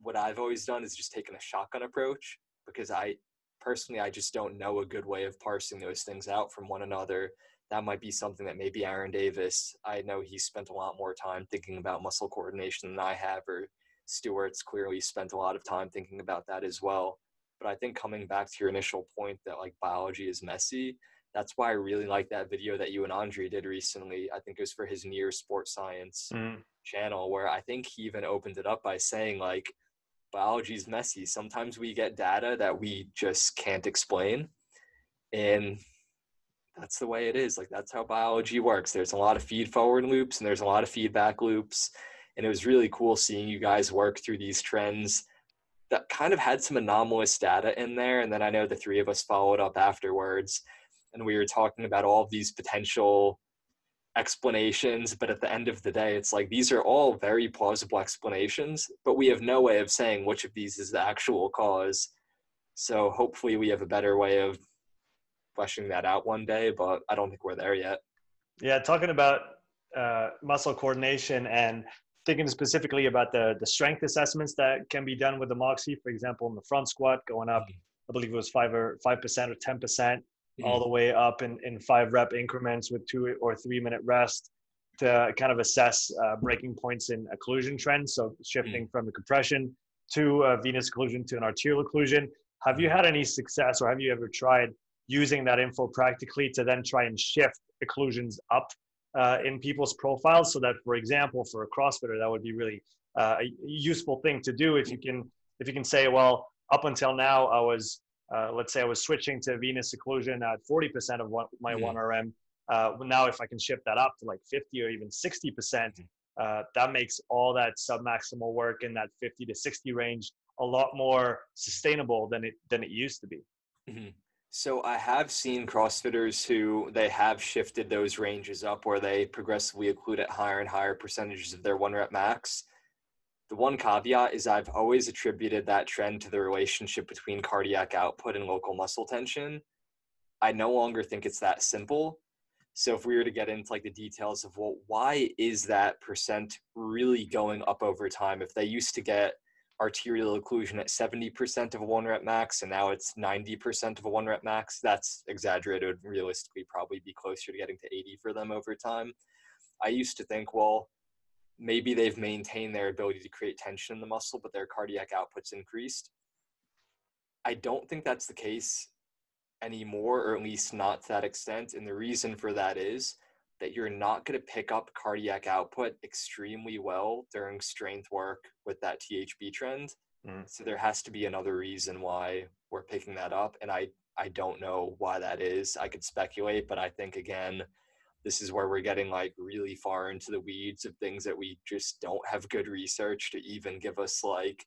what I've always done is just taken a shotgun approach because I personally, I just don't know a good way of parsing those things out from one another that might be something that maybe Aaron Davis, I know he spent a lot more time thinking about muscle coordination than I have, or Stewart's clearly spent a lot of time thinking about that as well. But I think coming back to your initial point that like biology is messy, that's why I really like that video that you and Andre did recently. I think it was for his near sports science mm. channel, where I think he even opened it up by saying like biology is messy. Sometimes we get data that we just can't explain. And that's the way it is. Like that's how biology works. There's a lot of feed forward loops and there's a lot of feedback loops. And it was really cool seeing you guys work through these trends that kind of had some anomalous data in there. And then I know the three of us followed up afterwards and we were talking about all these potential explanations. But at the end of the day, it's like these are all very plausible explanations, but we have no way of saying which of these is the actual cause. So hopefully we have a better way of fleshing that out one day, but I don't think we're there yet. Yeah, talking about uh, muscle coordination and thinking specifically about the the strength assessments that can be done with the Moxy for example, in the front squat, going up, I believe it was five or five percent or ten percent, mm-hmm. all the way up in, in five rep increments with two or three minute rest to kind of assess uh, breaking points in occlusion trends. So shifting mm-hmm. from a compression to a venous occlusion to an arterial occlusion. Have you mm-hmm. had any success, or have you ever tried using that info practically to then try and shift occlusions up uh, in people's profiles so that for example for a crossfitter that would be really uh, a useful thing to do if you can if you can say well up until now i was uh, let's say i was switching to venous occlusion at 40% of what my mm-hmm. 1rm uh, now if i can shift that up to like 50 or even 60% uh, that makes all that submaximal work in that 50 to 60 range a lot more sustainable than it than it used to be mm-hmm. So I have seen CrossFitters who they have shifted those ranges up where they progressively occlude at higher and higher percentages of their one rep max. The one caveat is I've always attributed that trend to the relationship between cardiac output and local muscle tension. I no longer think it's that simple. So if we were to get into like the details of well, why is that percent really going up over time? If they used to get arterial occlusion at 70% of a one rep max and now it's 90% of a one rep max that's exaggerated realistically probably be closer to getting to 80 for them over time i used to think well maybe they've maintained their ability to create tension in the muscle but their cardiac output's increased I don't think that's the case anymore, or at least not to that extent. And the reason for that is that you're not going to pick up cardiac output extremely well during strength work with that THB trend. Mm. So there has to be another reason why we're picking that up. And I, I don't know why that is. I could speculate, but I think again, this is where we're getting like really far into the weeds of things that we just don't have good research to even give us like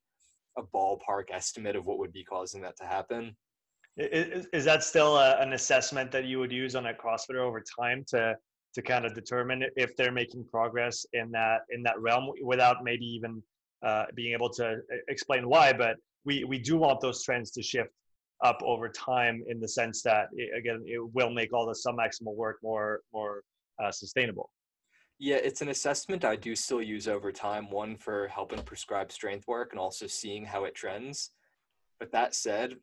a ballpark estimate of what would be causing that to happen. Is, is that still a, an assessment that you would use on a CrossFitter over time to to kind of determine if they're making progress in that in that realm without maybe even uh, being able to explain why? But we we do want those trends to shift up over time in the sense that it, again it will make all the submaximal work more more uh, sustainable. Yeah, it's an assessment I do still use over time. One for helping prescribe strength work and also seeing how it trends. But that said,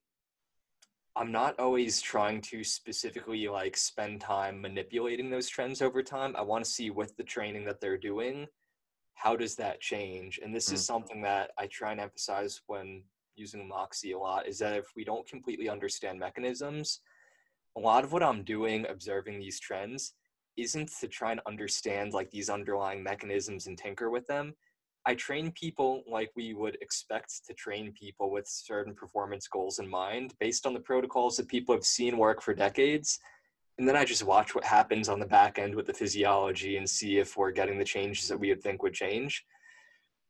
I'm not always trying to specifically like spend time manipulating those trends over time. I want to see with the training that they're doing, how does that change? And this mm. is something that I try and emphasize when using Moxy a lot is that if we don't completely understand mechanisms, a lot of what I'm doing observing these trends isn't to try and understand like these underlying mechanisms and tinker with them. I train people like we would expect to train people with certain performance goals in mind based on the protocols that people have seen work for decades. And then I just watch what happens on the back end with the physiology and see if we're getting the changes that we would think would change.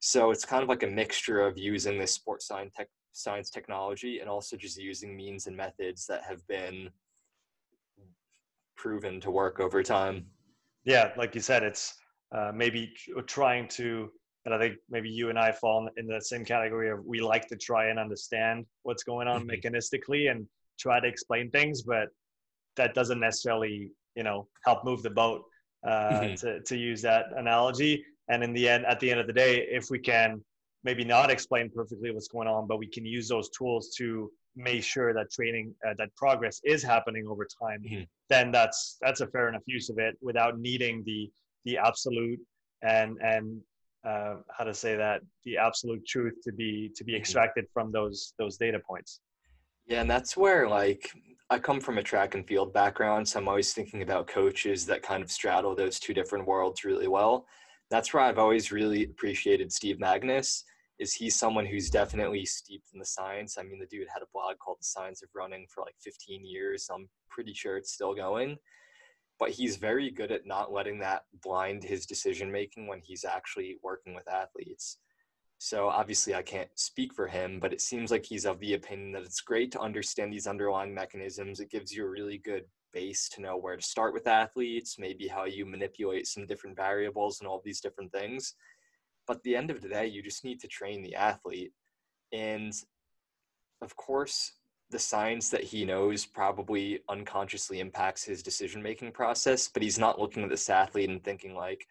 So it's kind of like a mixture of using this sports science, tech, science technology and also just using means and methods that have been proven to work over time. Yeah, like you said, it's uh, maybe trying to, and I think maybe you and I fall in the same category of we like to try and understand what's going on mm-hmm. mechanistically and try to explain things, but that doesn't necessarily, you know, help move the boat. Uh, mm-hmm. to to use that analogy, and in the end, at the end of the day, if we can maybe not explain perfectly what's going on, but we can use those tools to make sure that training uh, that progress is happening over time mm-hmm. then that's that's a fair enough use of it without needing the the absolute and and uh, how to say that the absolute truth to be to be mm-hmm. extracted from those those data points yeah and that's where like i come from a track and field background so i'm always thinking about coaches that kind of straddle those two different worlds really well that's where i've always really appreciated steve Magness. is he someone who's definitely steeped in the science? I mean, the dude had a blog called The Science of Running for like 15 years. I'm pretty sure it's still going. But he's very good at not letting that blind his decision making when he's actually working with athletes. So obviously, I can't speak for him, but it seems like he's of the opinion that it's great to understand these underlying mechanisms. It gives you a really good base to know where to start with athletes, maybe how you manipulate some different variables and all these different things but at the end of the day, you just need to train the athlete. And of course, the science that he knows probably unconsciously impacts his decision making process, but he's not looking at this athlete and thinking, like,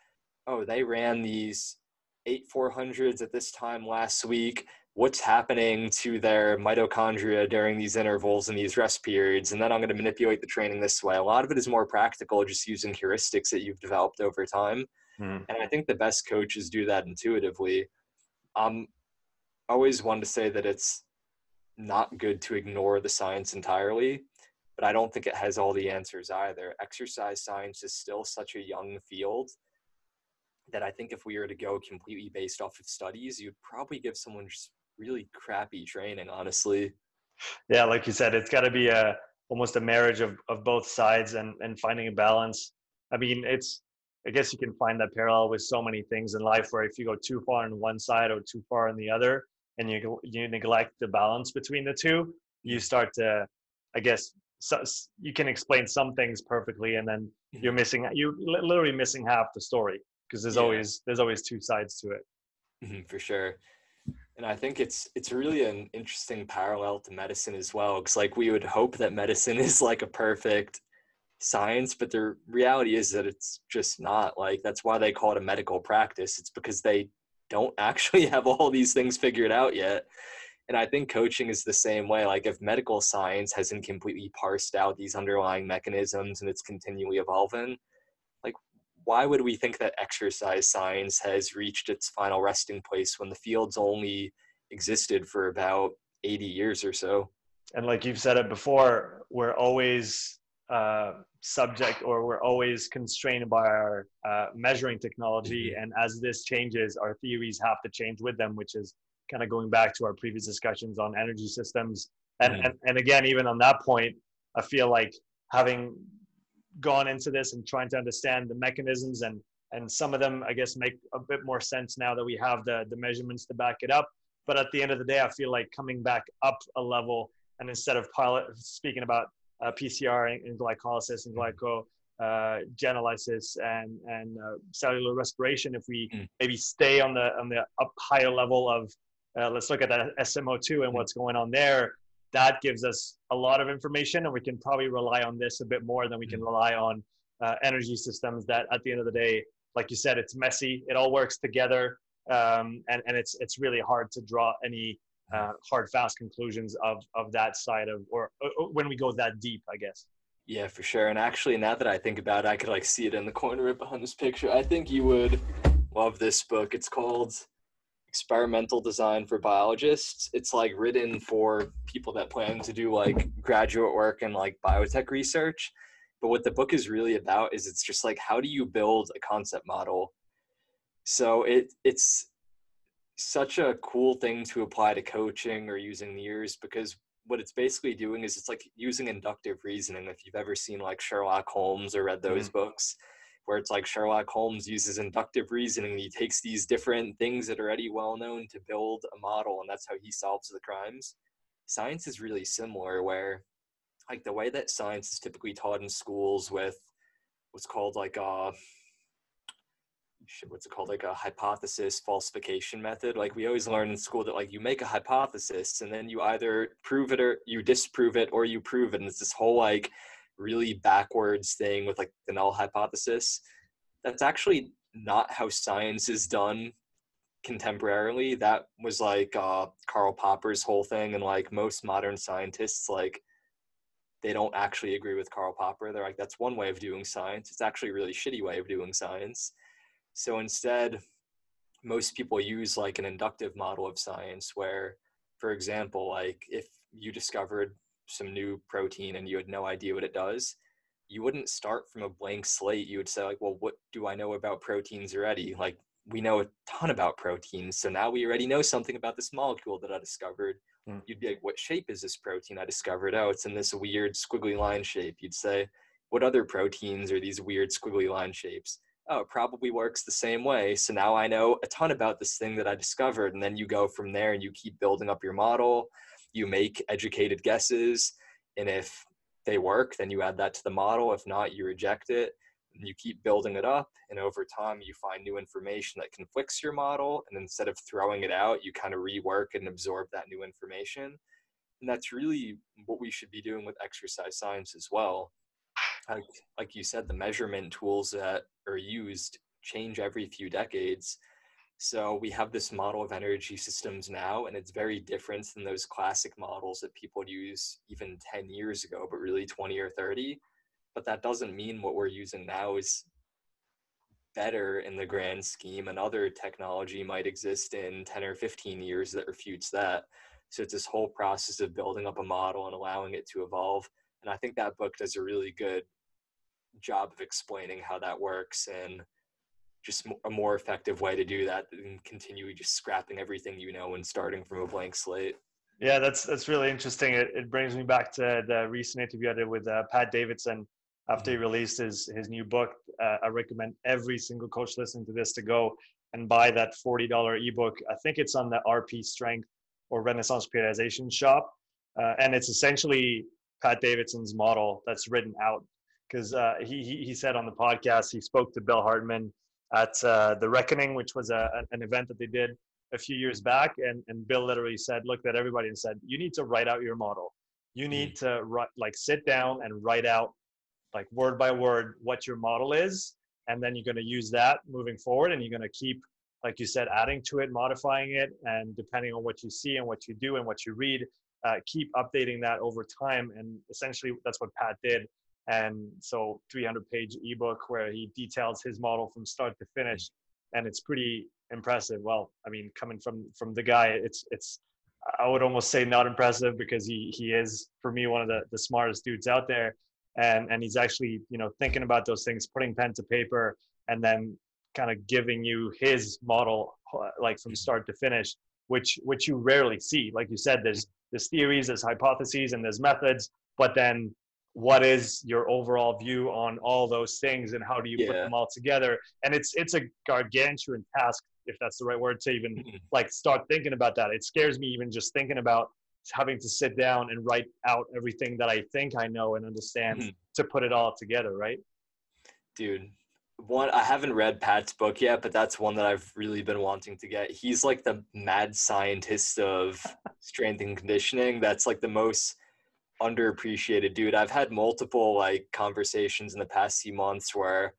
oh, they ran these eight 400s at this time last week. What's happening to their mitochondria during these intervals and these rest periods? And then I'm going to manipulate the training this way. A lot of it is more practical, just using heuristics that you've developed over time. Mm. And I think the best coaches do that intuitively. Um, always want to say that it's not good to ignore the science entirely, but I don't think it has all the answers either. Exercise science is still such a young field that I think if we were to go completely based off of studies, you'd probably give someone just really crappy training, honestly. Yeah, like you said, it's got to be a almost a marriage of, of both sides and, and finding a balance. I mean, it's I guess you can find that parallel with so many things in life where if you go too far on one side or too far on the other and you you neglect the balance between the two, you start to I guess so, you can explain some things perfectly and then mm-hmm. you're missing you literally missing half the story because there's yeah. always there's always two sides to it. Mm-hmm, for sure. And I think it's it's really an interesting parallel to medicine as well because like we would hope that medicine is like a perfect science, but the reality is that it's just not. Like that's why they call it a medical practice. It's because they don't actually have all these things figured out yet. And I think coaching is the same way. Like if medical science hasn't completely parsed out these underlying mechanisms and it's continually evolving, why would we think that exercise science has reached its final resting place when the field's only existed for about 80 years or so? and like you've said it before, we're always uh, subject or we're always constrained by our uh, measuring technology. Mm-hmm. And as this changes, our theories have to change with them, which is kind of going back to our previous discussions on energy systems. And, mm-hmm. and, and again, even on that point, I feel like having gone into this and trying to understand the mechanisms and and some of them i guess make a bit more sense now that we have the the measurements to back it up. But at the end of the day i feel like coming back up a level and instead of pilot speaking about uh, pcr and, and, glycolysis and glyco uh, genolysis and and uh, cellular respiration if we mm. maybe stay on the on the up higher level of uh, let's look at that smo2 and what's going on there that gives us a lot of information and we can probably rely on this a bit more than we can mm. rely on uh, energy systems that at the end of the day like you said it's messy it all works together um, and, and it's it's really hard to draw any uh, hard fast conclusions of of that side of or, or when we go that deep i guess. Yeah for sure and actually now that i think about it i could like see it in the corner right behind this picture. I think you would love this book. It's called experimental design for biologists. It's like written for people that plan to do like graduate work and like biotech research. But what the book is really about is it's just like how do you build a concept model? So it it's such a cool thing to apply to coaching or using the ears because what it's basically doing is it's like using inductive reasoning. If you've ever seen like Sherlock Holmes or read those mm-hmm. books, where it's like Sherlock Holmes uses inductive reasoning. He takes these different things that are already well known to build a model, and that's how he solves the crimes. Science is really similar, where like the way that science is typically taught in schools with what's called like a what's it called like a hypothesis falsification method like we always learn in school that like you make a hypothesis and then you either prove it or you disprove it or you prove it and it's this whole like really backwards thing with like the null hypothesis. That's actually not how science is done contemporarily. That was like uh, Karl Popper's whole thing, and like most modern scientists, like they don't actually agree with Karl Popper. They're like, that's one way of doing science. It's actually a really shitty way of doing science. So instead, most people use like an inductive model of science where, for example, like if you discovered some new protein and you had no idea what it does, you wouldn't start from a blank slate. You would say, like, well, what do I know about proteins already? Like, we know a ton about proteins. So now we already know something about this molecule that I discovered. Mm. You'd be like, what shape is this protein I discovered? Oh, it's in this weird squiggly line shape. You'd say, what other proteins are these weird squiggly line shapes? Oh, it probably works the same way. So now I know a ton about this thing that I discovered. And then you go from there and you keep building up your model you make educated guesses and if they work then you add that to the model. If not you reject it and you keep building it up and over time you find new information that conflicts your model and instead of throwing it out you kind of rework and absorb that new information. And that's really what we should be doing with exercise science as well. Like, like you said the measurement tools that are used change every few decades so we have this model of energy systems now, and it's very different than those classic models that people use even 10 years ago, but really 20 or 30. But that doesn't mean what we're using now is better in the grand scheme. Another technology might exist in 10 or 15 years that refutes that. So it's this whole process of building up a model and allowing it to evolve. And I think that book does a really good job of explaining how that works and just a more effective way to do that than continue just scrapping everything you know and starting from a blank slate. Yeah, that's that's really interesting. It, it brings me back to the recent interview I did with uh, Pat Davidson after he mm-hmm. released his his new book. Uh, I recommend every single coach listening to this to go and buy that forty dollar ebook. I think it's on the RP Strength or Renaissance Periodization shop, uh, and it's essentially Pat Davidson's model that's written out. Because uh, he, he he said on the podcast he spoke to Bill Hartman at uh, the Reckoning, which was a, an event that they did a few years back. And, and Bill literally said, looked at everybody and said, you need to write out your model. You need mm. to write, like sit down and write out like word by word what your model is. And then you're going to use that moving forward and you're going to keep, like you said, adding to it, modifying it. And depending on what you see and what you do and what you read, uh, keep updating that over time. And essentially that's what Pat did and so 300 page ebook where he details his model from start to finish and it's pretty impressive well i mean coming from from the guy it's it's I would almost say not impressive because he he is for me one of the, the smartest dudes out there. And and he's actually, you know, thinking about those things, putting pen to paper, and then kind of giving you his model uh, like from start to finish, which which you rarely see. Like you said, there's there's theories, there's hypotheses, and there's methods, but then what is your overall view on all those things and how do you yeah. put them all together and it's it's a gargantuan task if that's the right word to even mm-hmm. like start thinking about that it scares me even just thinking about having to sit down and write out everything that i think i know and understand mm-hmm. to put it all together right dude one i haven't read pat's book yet but that's one that i've really been wanting to get he's like the mad scientist of strength and conditioning that's like the most underappreciated dude. I've had multiple like conversations in the past few months where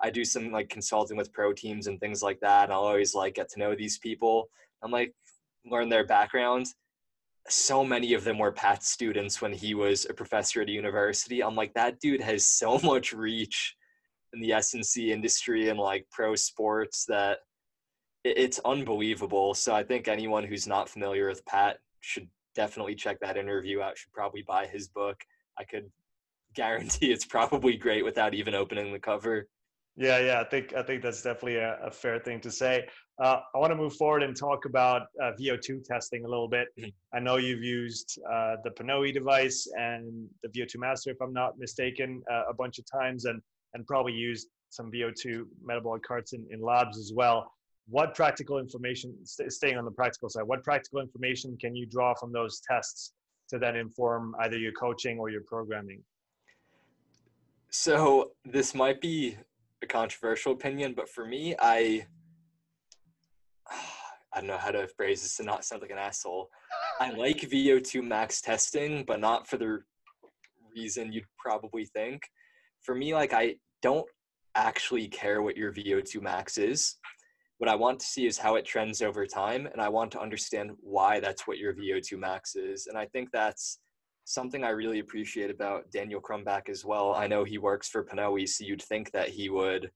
i do some like consulting with pro teams and things like that and i'll always like get to know these people. I'm like learn their background so many of them were Pat's students when he was a professor at a university. I'm like that dude has so much reach in the snc industry and like pro sports that it's unbelievable. So i think anyone who's not familiar with pat should definitely check that interview out. Should probably buy his book. I could guarantee it's probably great without even opening the cover. Yeah, yeah, I think I think that's definitely a, a fair thing to say. Uh, I want to move forward and talk about uh, VO2 testing a little bit. Mm-hmm. I know you've used uh, the Pnoe device and the VO2 Master, if I'm not mistaken, uh, a bunch of times, and and probably used some VO2 metabolic carts in, in labs as well what practical information st- staying on the practical side what practical information can you draw from those tests to then inform either your coaching or your programming? So this might be a controversial opinion but for me i i don't know how to phrase this to not sound like an asshole. I like vo2 max testing but not for the reason you'd probably think. For me like i don't actually care what your vo2 max is what I want to see is how it trends over time, and I want to understand why that's what your VO2 max is. And I think that's something I really appreciate about Daniel Crumbach as well. I know he works for Pnoe, so you'd think that he would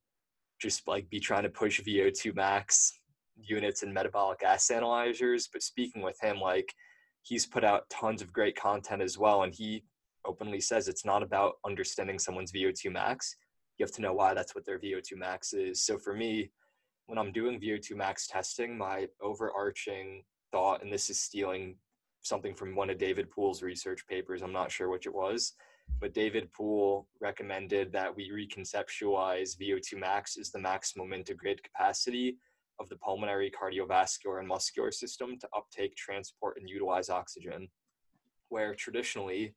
just like be trying to push VO2 max units and metabolic gas analyzers. But speaking with him, like he's put out tons of great content as well, and he openly says it's not about understanding someone's VO2 max. You have to know why that's what their VO2 max is. So for me, when I'm doing VO2 max testing, my overarching thought, and this is stealing something from one of David Poole's research papers, I'm not sure which it was, but David Poole recommended that we reconceptualize VO2 max as the maximum integrated capacity of the pulmonary, cardiovascular, and muscular system to uptake, transport, and utilize oxygen. Where traditionally,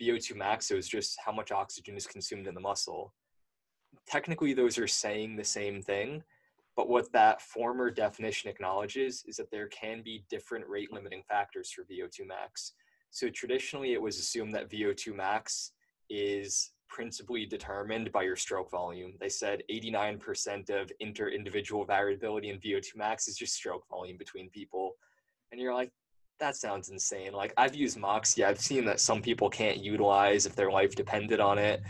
VO2 max is just how much oxygen is consumed in the muscle. Technically, those are saying the same thing, but what that former definition acknowledges is that there can be different rate limiting factors for VO2 max. So traditionally, it was assumed that VO2 max is principally determined by your stroke volume. They said 89% of inter individual variability in VO2 max is just stroke volume between people. And you're like, that sounds insane. Like I've used Moxy, I've seen that some people can't utilize if their life depended on it.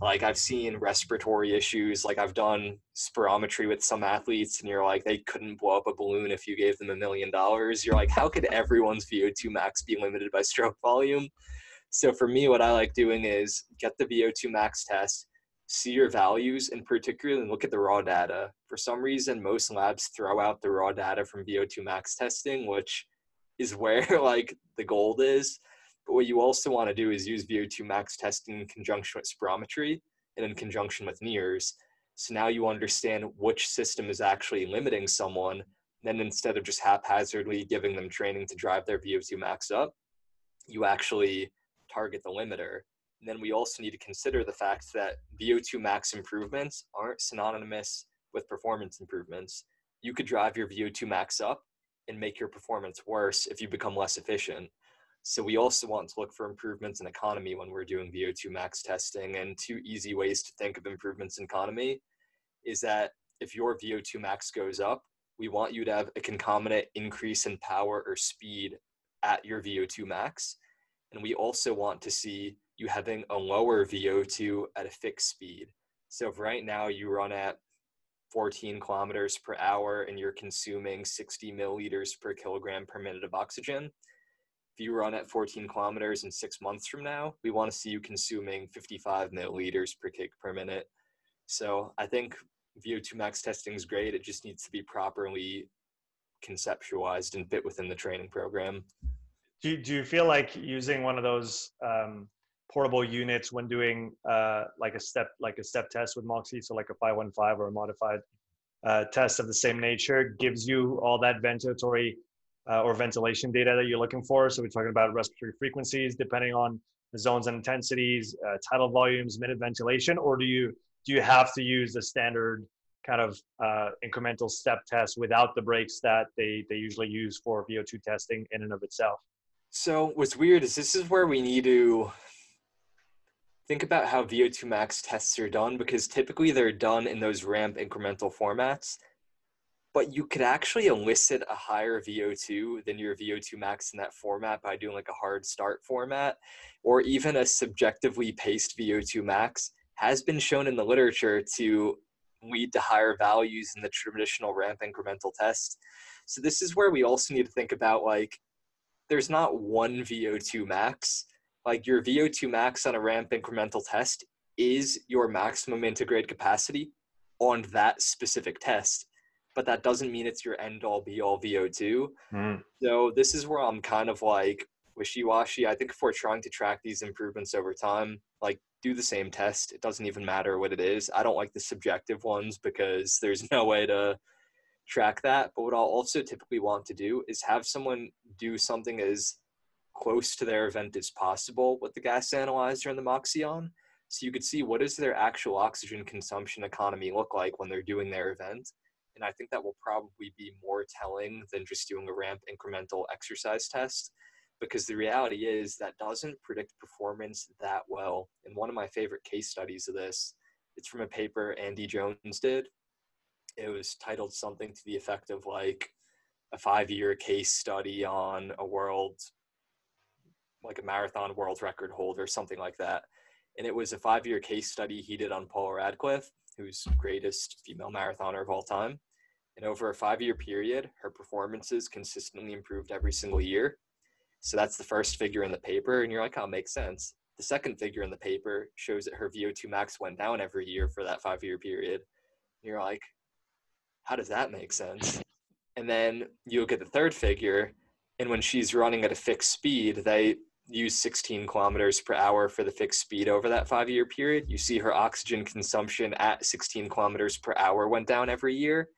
Like I've seen respiratory issues. Like I've done spirometry with some athletes, and you're like, they couldn't blow up a balloon if you gave them a million dollars. You're like, how could everyone's VO2 max be limited by stroke volume? So for me, what I like doing is get the VO2 max test, see your values, and particularly look at the raw data. For some reason, most labs throw out the raw data from VO2 max testing, which is where like the gold is. But what you also want to do is use VO2 max testing in conjunction with spirometry and in conjunction with NIRS. So now you understand which system is actually limiting someone. Then instead of just haphazardly giving them training to drive their VO2 max up, you actually target the limiter. And then we also need to consider the fact that VO2 max improvements aren't synonymous with performance improvements. You could drive your VO2 max up and make your performance worse if you become less efficient. So we also want to look for improvements in economy when we're doing VO2 max testing. And two easy ways to think of improvements in economy is that if your VO2 max goes up, we want you to have a concomitant increase in power or speed at your VO2 max. And we also want to see you having a lower VO2 at a fixed speed. So if right now you run at 14 kilometers per hour and you're consuming 60 milliliters per kilogram per minute of oxygen, if you run at 14 kilometers in six months from now, we want to see you consuming 55 milliliters per kick per minute. So I think VO2 max testing is great. It just needs to be properly conceptualized and fit within the training program. Do you, do you feel like using one of those um, portable units when doing uh, like a step like a step test with Moxy, so like a 515 or a modified uh, test of the same nature, gives you all that ventilatory uh, or ventilation data that you're looking for? So we're talking about respiratory frequencies depending on the zones and intensities, uh, tidal volumes, minute ventilation, or do you do you have to use the standard kind of uh, incremental step test without the breaks that they, they usually use for VO2 testing in and of itself. So what's weird is this is where we need to think about how VO2 max tests are done because typically they're done in those ramp incremental formats. But you could actually elicit a higher VO2 than your VO2 max in that format by doing like a hard start format or even a subjectively paced VO2 max has been shown in the literature to lead to higher values in the traditional ramp incremental test. So this is where we also need to think about like there's not one VO2 max. Like your VO2 max on a ramp incremental test is your maximum integrated capacity on that specific test. But that doesn't mean it's your end all be all VO2. Mm. So this is where I'm kind of like wishy washy. I think if we're trying to track these improvements over time, like do the same test. It doesn't even matter what it is. I don't like the subjective ones because there's no way to track that. But what I'll also typically want to do is have someone do something as close to their event as possible with the gas analyzer and the Moxion. So you could see what does their actual oxygen consumption economy look like when they're doing their event. And I think that will probably be more telling than just doing a ramp incremental exercise test because the reality is that doesn't predict performance that well. And one of my favorite case studies of this, it's from a paper Andy Jones did. It was titled something to the effect of like a five year case study on a world, like a marathon world record holder, something like that. And it was a five year case study he did on Paula Radcliffe, who's greatest female marathoner of all time. And over a five year period, her performances consistently improved every single year so that's the first figure in the paper, and you're like, oh, makes sense. The second figure in the paper shows that her VO2 max went down every year for that five year period. And you're like, how does that make sense? And then you look at the third figure, and when she's running at a fixed speed, they use 16 kilometers per hour for the fixed speed over that five year period. You see her oxygen consumption at 16 kilometers per hour went down every year.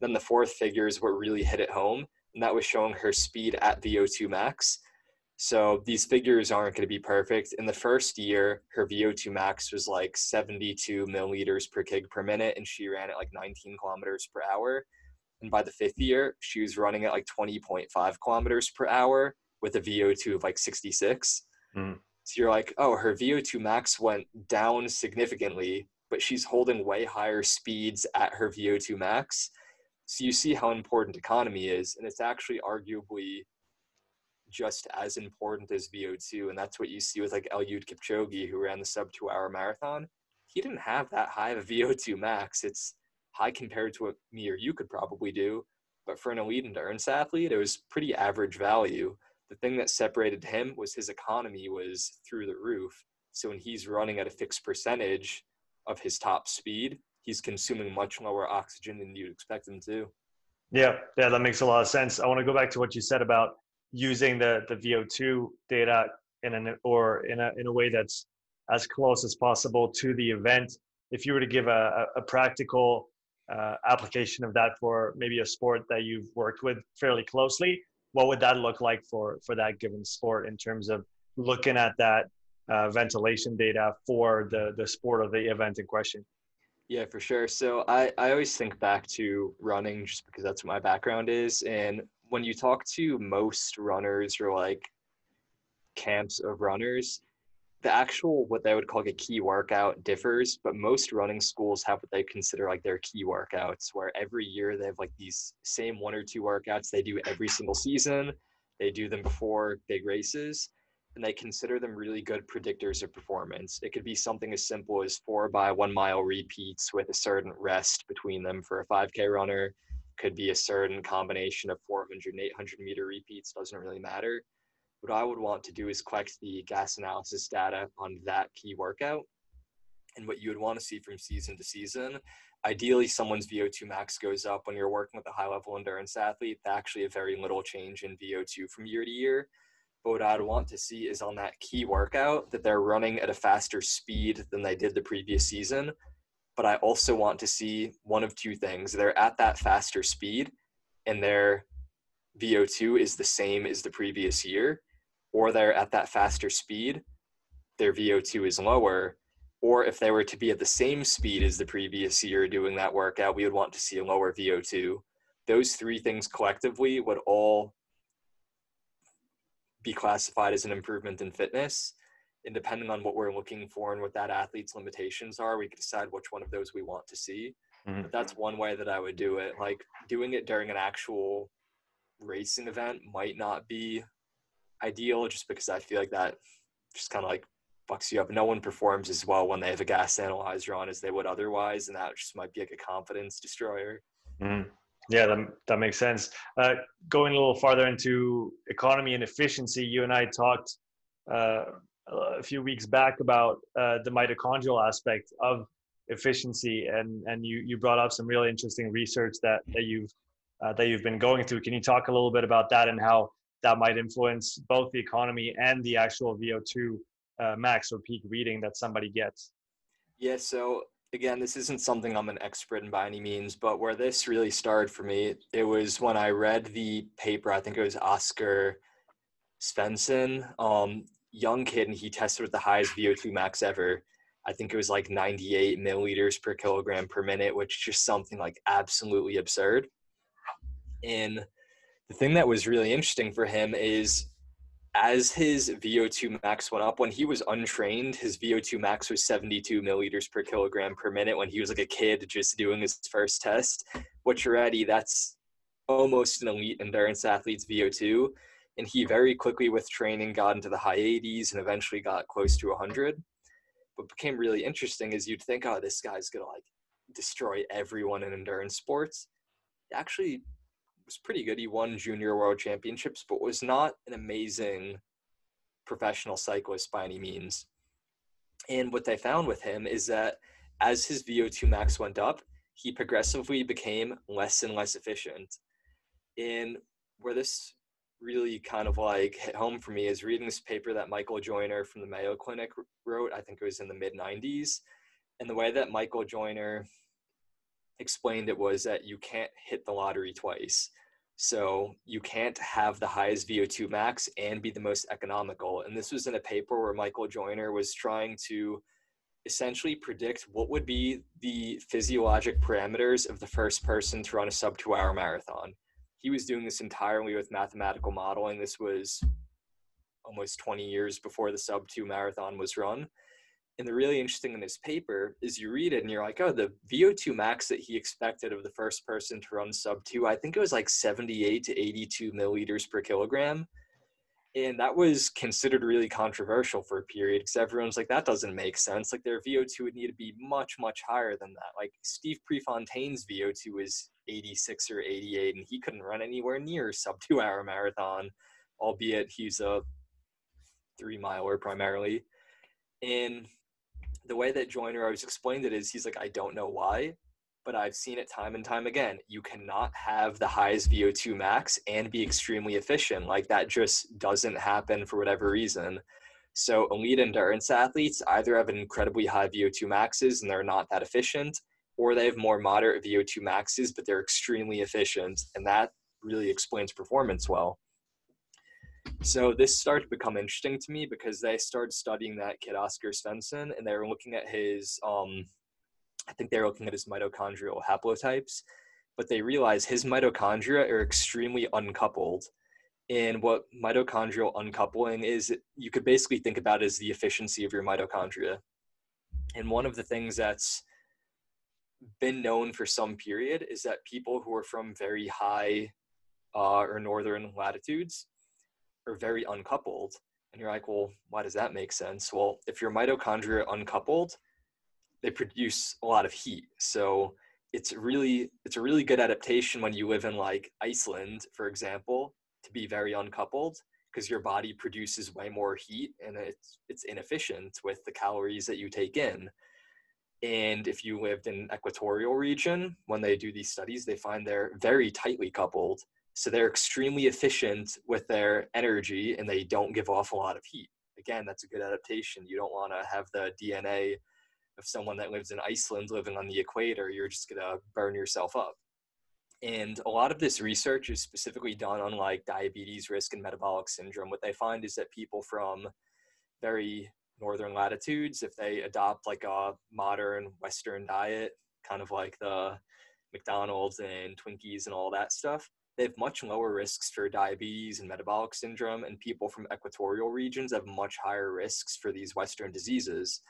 Then the fourth figure is what really hit it home and that was showing her speed at VO2 max. So these figures aren't going to be perfect. In the first year, her VO2 max was like 72 milliliters per kg per minute, and she ran at like 19 kilometers per hour. And by the fifth year, she was running at like 20.5 kilometers per hour with a VO2 of like 66. Mm. So you're like, oh, her VO2 max went down significantly, but she's holding way higher speeds at her VO2 max. So you see how important economy is, and it's actually arguably just as important as VO2, and that's what you see with like Eliud Kipchoge, who ran the sub two-hour marathon. He didn't have that high of a VO2 max. It's high compared to what me or you could probably do, but for an elite endurance athlete, it was pretty average value. The thing that separated him was his economy was through the roof. So when he's running at a fixed percentage of his top speed, he's consuming much lower oxygen than you'd expect him to. Yeah, yeah, that makes a lot of sense. I want to go back to what you said about using the the VO2 data in an or in a in a way that's as close as possible to the event. If you were to give a, a practical uh, application of that for maybe a sport that you've worked with fairly closely, what would that look like for for that given sport in terms of looking at that uh, ventilation data for the the sport of the event in question? Yeah, for sure. So I, I always think back to running just because that's what my background is. And when you talk to most runners or like camps of runners, the actual what they would call a key workout differs, but most running schools have what they consider like their key workouts, where every year they have like these same one or two workouts they do every single season. They do them before big races and they consider them really good predictors of performance. It could be something as simple as four by one mile repeats with a certain rest between them for a 5K runner. Could be a certain combination of 400 and 800 meter repeats, doesn't really matter. What I would want to do is collect the gas analysis data on that key workout. And what you would want to see from season to season, ideally someone's VO2 max goes up when you're working with a high level endurance athlete, actually a very little change in VO2 from year to year. But what I'd want to see is on that key workout that they're running at a faster speed than they did the previous season. But I also want to see one of two things. They're at that faster speed and their VO2 is the same as the previous year, or they're at that faster speed, their VO2 is lower, or if they were to be at the same speed as the previous year doing that workout, we would want to see a lower VO2. Those three things collectively would all be classified as an improvement in fitness. And depending on what we're looking for and what that athlete's limitations are, we can decide which one of those we want to see. Mm-hmm. But that's one way that I would do it. Like doing it during an actual racing event might not be ideal just because I feel like that just kind of like fucks you up. No one performs as well when they have a gas analyzer on as they would otherwise, and that just might be like a confidence destroyer. Mm-hmm. Yeah, that, that makes sense. Uh, going a little farther into economy and efficiency, you and I talked uh, a few weeks back about uh, the mitochondrial aspect of efficiency, and and you you brought up some really interesting research that that you've uh, that you've been going through. Can you talk a little bit about that and how that might influence both the economy and the actual VO2 uh, max or peak reading that somebody gets? Yeah, so again, this isn't something I'm an expert in by any means, but where this really started for me, it was when I read the paper. I think it was Oskar Svendsen, um, young kid, and he tested with the highest VO2 max ever. I think it was like 98 milliliters per kilogram per minute, which is just something like absolutely absurd. And the thing that was really interesting for him is as his VO2 max went up, when he was untrained, his VO2 max was 72 milliliters per kilogram per minute when he was like a kid just doing his first test, which already that's almost an elite endurance athlete's VO2. And he very quickly, with training, got into the high 80s and eventually got close to 100. What became really interesting is you'd think, oh, this guy's gonna like destroy everyone in endurance sports. Actually, was pretty good. He won junior world championships, but was not an amazing professional cyclist by any means. And what they found with him is that as his VO2 max went up, he progressively became less and less efficient. And where this really kind of like hit home for me is reading this paper that Michael Joyner from the Mayo Clinic wrote. I think it was in the mid 90s. And the way that Michael Joyner explained it was that you can't hit the lottery twice. So you can't have the highest VO2 max and be the most economical. And this was in a paper where Michael Joyner was trying to essentially predict what would be the physiologic parameters of the first person to run a sub two hour marathon. He was doing this entirely with mathematical modeling. This was almost 20 years before the sub two marathon was run and the really interesting in this paper is you read it and you're like, oh, the VO2 max that he expected of the first person to run sub two, I think it was like 78 to 82 milliliters per kilogram. And that was considered really controversial for a period because everyone's like, that doesn't make sense. Like their VO2 would need to be much, much higher than that. Like Steve Prefontaine's VO2 was 86 or 88, and he couldn't run anywhere near sub two hour marathon, albeit he's a three miler primarily. And the way that Joyner always explained it is he's like, I don't know why, but I've seen it time and time again. You cannot have the highest VO2 max and be extremely efficient. Like that just doesn't happen for whatever reason. So elite endurance athletes either have incredibly high VO2 maxes and they're not that efficient, or they have more moderate VO2 maxes, but they're extremely efficient. And that really explains performance well. So this started to become interesting to me because they started studying that kid Oskar Svendsen and they were looking at his um I think they were looking at his mitochondrial haplotypes, but they realized his mitochondria are extremely uncoupled. And what mitochondrial uncoupling is, you could basically think about as the efficiency of your mitochondria. And one of the things that's been known for some period is that people who are from very high uh, or northern latitudes are very uncoupled. And you're like, well, why does that make sense? Well, if your mitochondria are uncoupled, they produce a lot of heat. So it's really it's a really good adaptation when you live in like Iceland, for example, to be very uncoupled because your body produces way more heat and it's it's inefficient with the calories that you take in. And if you lived in equatorial region, when they do these studies, they find they're very tightly coupled. So they're extremely efficient with their energy and they don't give off a lot of heat. Again, that's a good adaptation. You don't want to have the DNA of someone that lives in Iceland living on the equator. You're just going to burn yourself up. And a lot of this research is specifically done on like diabetes risk and metabolic syndrome. What they find is that people from very northern latitudes, if they adopt like a modern Western diet, kind of like the McDonald's and Twinkies and all that stuff, they have much lower risks for diabetes and metabolic syndrome. And people from equatorial regions have much higher risks for these Western diseases.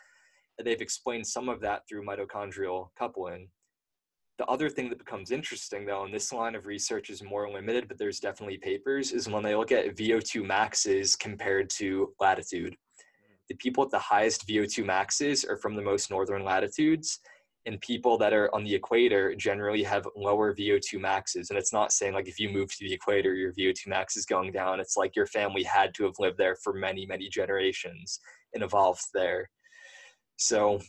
And they've explained some of that through mitochondrial coupling. The other thing that becomes interesting, though, and this line of research is more limited, but there's definitely papers, is when they look at VO2 maxes compared to latitude. Hmm. The people at the highest VO2 maxes are from the most northern latitudes, and people that are on the equator generally have lower VO2 maxes. And it's not saying like if you move to the equator, your VO2 max is going down. It's like your family had to have lived there for many, many generations and evolved there. So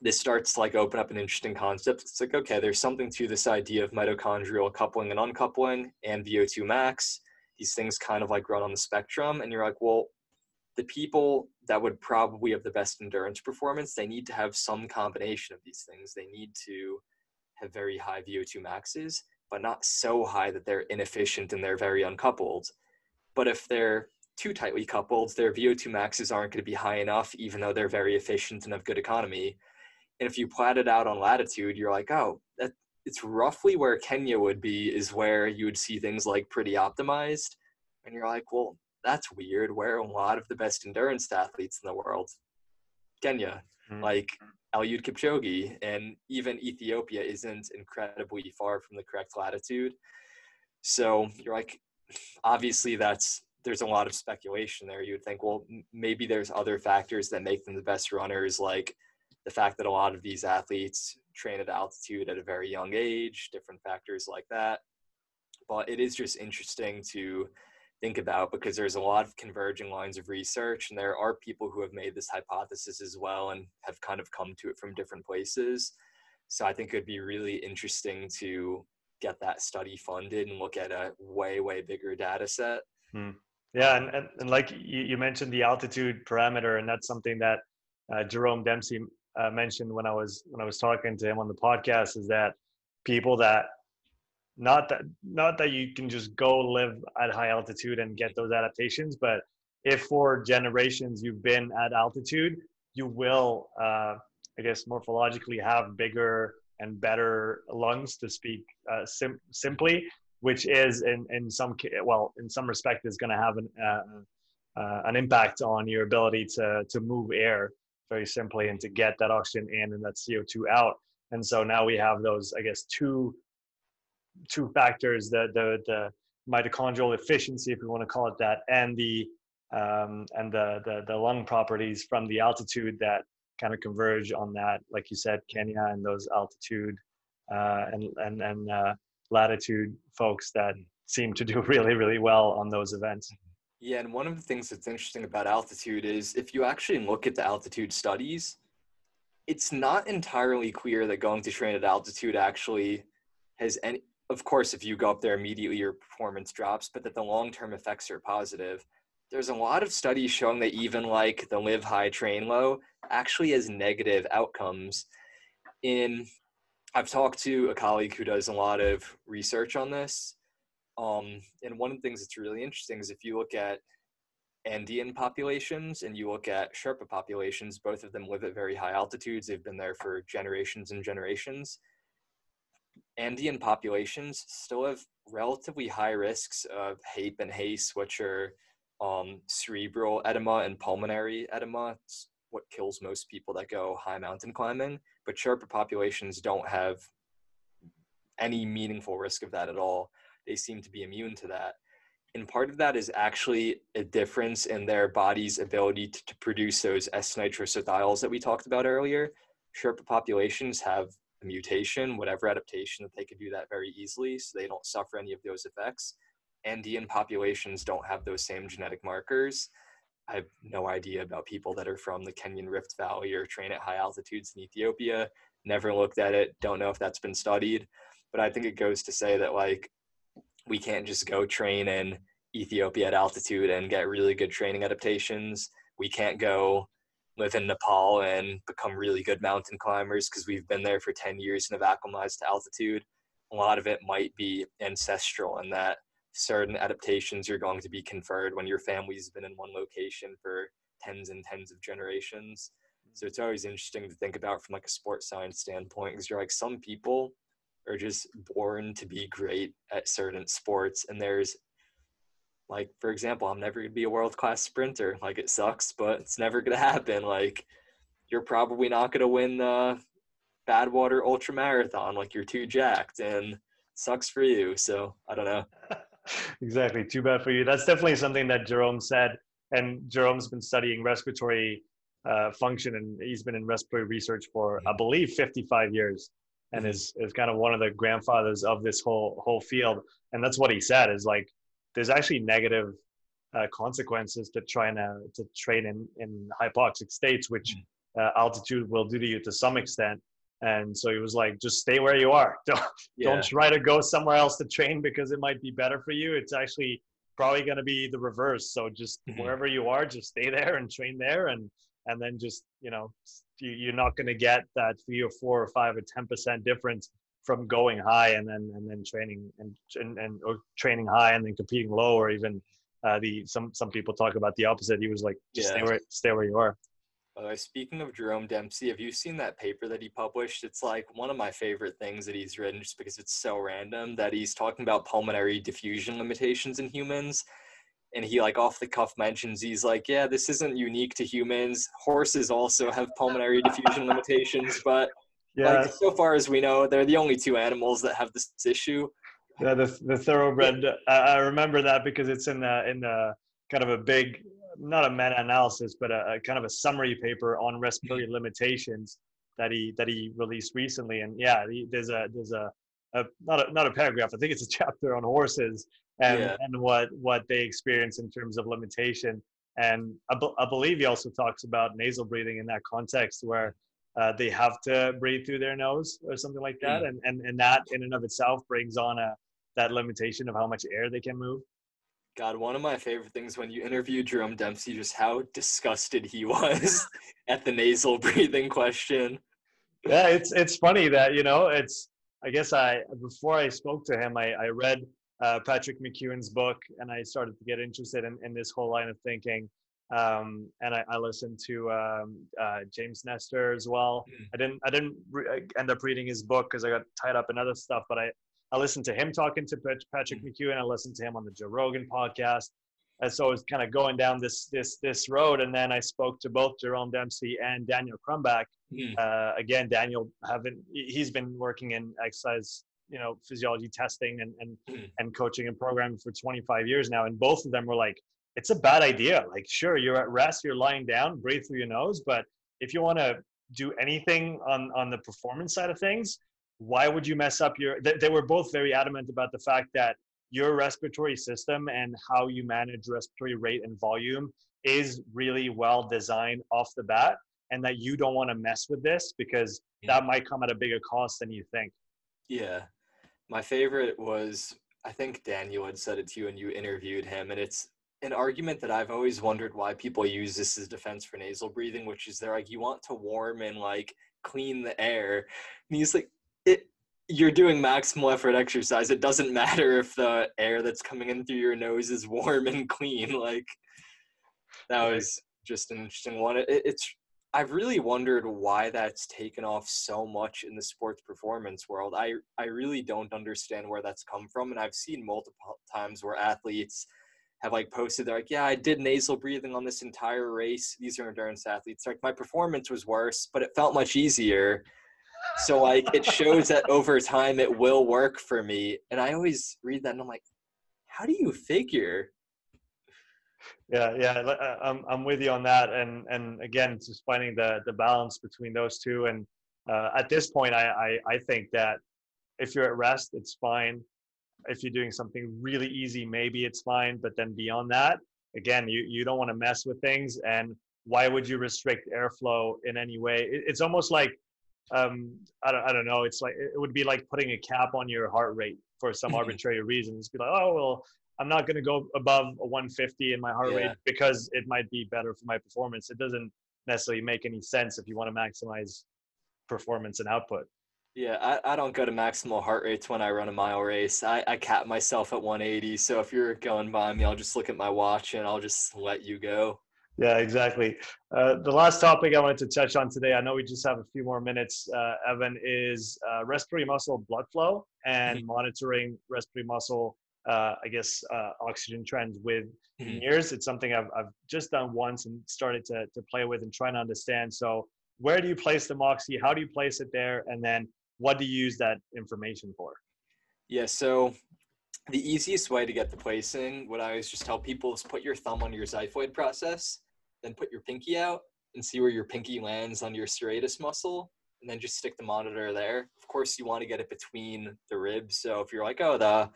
this starts to like open up an interesting concept. It's like, okay, there's something to this idea of mitochondrial coupling and uncoupling and VO2 max. These things kind of like run on the spectrum. And you're like, well, the people that would probably have the best endurance performance, they need to have some combination of these things. They need to have very high VO2 maxes, but not so high that they're inefficient and they're very uncoupled. But if they're too tightly coupled, their VO2 maxes aren't going to be high enough, even though they're very efficient and have good economy. And if you plot it out on latitude, you're like, oh, that it's roughly where Kenya would be, is where you would see things like pretty optimized. And you're like, well, that's weird. Where a lot of the best endurance athletes in the world, Kenya, mm-hmm. like Eliud Kipchoge, and even Ethiopia isn't incredibly far from the correct latitude. So you're like, obviously that's there's a lot of speculation there. You would think, well, maybe there's other factors that make them the best runners, like the fact that a lot of these athletes train at altitude at a very young age, different factors like that. But it is just interesting to think about because there's a lot of converging lines of research, and there are people who have made this hypothesis as well and have kind of come to it from different places. So I think it'd be really interesting to get that study funded and look at a way, way bigger data set. Hmm. Yeah, and, and, and like you, you mentioned the altitude parameter, and that's something that uh, Jerome Dempsey uh, mentioned when I was when I was talking to him on the podcast is that people that not that not that you can just go live at high altitude and get those adaptations, but if for generations you've been at altitude, you will, uh, I guess, morphologically have bigger and better lungs to speak uh, sim- simply, which is in in some well in some respect is going to have an uh, uh, an impact on your ability to to move air very simply and to get that oxygen in and that CO2 out. And so now we have those, I guess, two two factors: the the the mitochondrial efficiency, if we want to call it that, and the um, and the, the the lung properties from the altitude that kind of converge on that. Like you said, Kenya and those altitude uh, and and and uh, latitude folks that seem to do really really well on those events. Yeah, and one of the things that's interesting about altitude is if you actually look at the altitude studies, it's not entirely clear that going to train at altitude actually has any. Of course, if you go up there immediately, your performance drops, but that the long term effects are positive. There's a lot of studies showing that even like the live high, train low actually has negative outcomes. In I've talked to a colleague who does a lot of research on this, um, and one of the things that's really interesting is if you look at Andean populations and you look at Sherpa populations, both of them live at very high altitudes. They've been there for generations and generations. Andean populations still have relatively high risks of HAPE and HACE, which are um, cerebral edema and pulmonary edema. It's what kills most people that go high mountain climbing. But Sherpa populations don't have any meaningful risk of that at all they seem to be immune to that. And part of that is actually a difference in their body's ability to, to produce those S-nitrosothiols that we talked about earlier. Sherpa populations have a mutation, whatever adaptation, that they could do that very easily, so they don't suffer any of those effects. Andean populations don't have those same genetic markers. I have no idea about people that are from the Kenyan Rift Valley or train at high altitudes in Ethiopia. Never looked at it. Don't know if that's been studied. But I think it goes to say that like we can't just go train in Ethiopia at altitude and get really good training adaptations. We can't go live in Nepal and become really good mountain climbers because we've been there for 10 years and have acclimatized to altitude. A lot of it might be ancestral in that certain adaptations are going to be conferred when your family's been in one location for tens and tens of generations. So it's always interesting to think about from like a sports science standpoint because you're like some people are just born to be great at certain sports and there's like for example i'm never going to be a world class sprinter. Like it sucks but it's never going to happen. Like you're probably not going to win the badwater ultra marathon. Like you're too jacked and sucks for you. So i don't know. Exactly. Too bad for you. That's definitely something that jerome said and jerome's been studying respiratory uh, function and he's been in respiratory research for i believe 55 years and mm-hmm. is, is kind of one of the grandfathers of this whole whole field. And that's what he said is like there's actually negative uh, consequences to trying to, to train in, in hypoxic states, which mm. uh, altitude will do to you to some extent. And so he was like, just stay where you are. Don't, yeah. don't try to go somewhere else to train because it might be better for you. It's actually probably going to be the reverse. So just mm-hmm. wherever you are, just stay there and train there. And, and then just, you know, you're not going to get that three or four or five or 10% difference from going high and then and then training and and, and or training high and then competing low or even uh, the some some people talk about the opposite. He was like, just yeah. stay where stay where you are. Uh, speaking of Jerome Dempsey, have you seen that paper that he published? It's like one of my favorite things that he's written just because it's so random that he's talking about pulmonary diffusion limitations in humans. And he like off the cuff mentions he's like, yeah, this isn't unique to humans. Horses also have pulmonary diffusion limitations, but yeah. Like, so far as we know, they're the only two animals that have this issue. Yeah, the the thoroughbred. I remember that because it's in the in the kind of a big, not a meta-analysis, but a, a kind of a summary paper on respiratory limitations that he that he released recently. And yeah, he, there's a there's a, a not a not a paragraph. I think it's a chapter on horses and yeah. and what what they experience in terms of limitation. And I, be, I believe he also talks about nasal breathing in that context, where uh, they have to breathe through their nose or something like that, mm. and, and and that in and of itself brings on a that limitation of how much air they can move. God, one of my favorite things when you interviewed Jerome Dempsey, just how disgusted he was at the nasal breathing question. Yeah, it's it's funny that you know it's. I guess I before I spoke to him, I I read uh, Patrick McKeown's book, and I started to get interested in, in this whole line of thinking. Um, and I, I, listened to um, uh, James Nestor as well. Mm. I didn't I didn't re- end up reading his book because I got tied up in other stuff. But I I listened to him talking to Patrick mm. and I listened to him on the Joe Rogan podcast. And so I was kind of going down this this this road, and then I spoke to both Jerome Dempsey and Daniel Crumbach. Mm. Uh, again, Daniel haven't he's been working in exercise, you know, physiology testing and and mm. and coaching and programming for 25 years now, and both of them were like, it's a bad idea. Like, sure, you're at rest, you're lying down, breathe through your nose, but if you want to do anything on on the performance side of things, why would you mess up your? They, they were both very adamant about the fact that your respiratory system and how you manage respiratory rate and volume is really well designed off the bat, and that you don't want to mess with this because that might come at a bigger cost than you think. Yeah, my favorite was I think Daniel had said it to you and you interviewed him, and it's an argument that I've always wondered why people use this as defense for nasal breathing, which is they're like, you want to warm and like clean the air. And he's like, it you're doing maximal effort exercise. It doesn't matter if the air that's coming in through your nose is warm and clean. Like that was just an interesting one. It, it's I've really wondered why that's taken off so much in the sports performance world. I I really don't understand where that's come from, and I've seen multiple times where athletes have like posted they're like yeah i did nasal breathing on this entire race. These are endurance athletes. Like my performance was worse but it felt much easier. So like it shows that over time it will work for me. And i always read that and i'm like how do you figure? Yeah yeah uh, i'm, I'm with you on that. And and again just finding the the balance between those two. And uh, at this point I, I i think that if you're at rest it's fine if you're doing something really easy, maybe it's fine. But then beyond that, again, you, you don't want to mess with things. And why would you restrict airflow in any way? It, it's almost like, um, I, don't, I don't know, it's like, it would be like putting a cap on your heart rate for some arbitrary reasons. Be like, oh, well, I'm not going to go above a 150 in my heart yeah. rate because it might be better for my performance. It doesn't necessarily make any sense if you want to maximize performance and output. Yeah, I, I don't go to maximal heart rates when I run a mile race. I, I cap myself at 180. So if you're going by me, I'll just look at my watch and I'll just let you go. Yeah, exactly. Uh, the last topic I wanted to touch on today, I know we just have a few more minutes, uh, Evan, is uh, respiratory muscle blood flow and mm-hmm. monitoring respiratory muscle, uh, I guess, uh, oxygen trends with mm-hmm. years. It's something I've, I've just done once and started to, to play with and trying to understand. So, where do you place the Moxy? How do you place it there? And then what do you use that information for? Yeah, so the easiest way to get the placing, what I always just tell people is put your thumb on your xiphoid process, then put your pinky out and see where your pinky lands on your serratus muscle, and then just stick the monitor there. Of course, you want to get it between the ribs. So if you're like, oh, the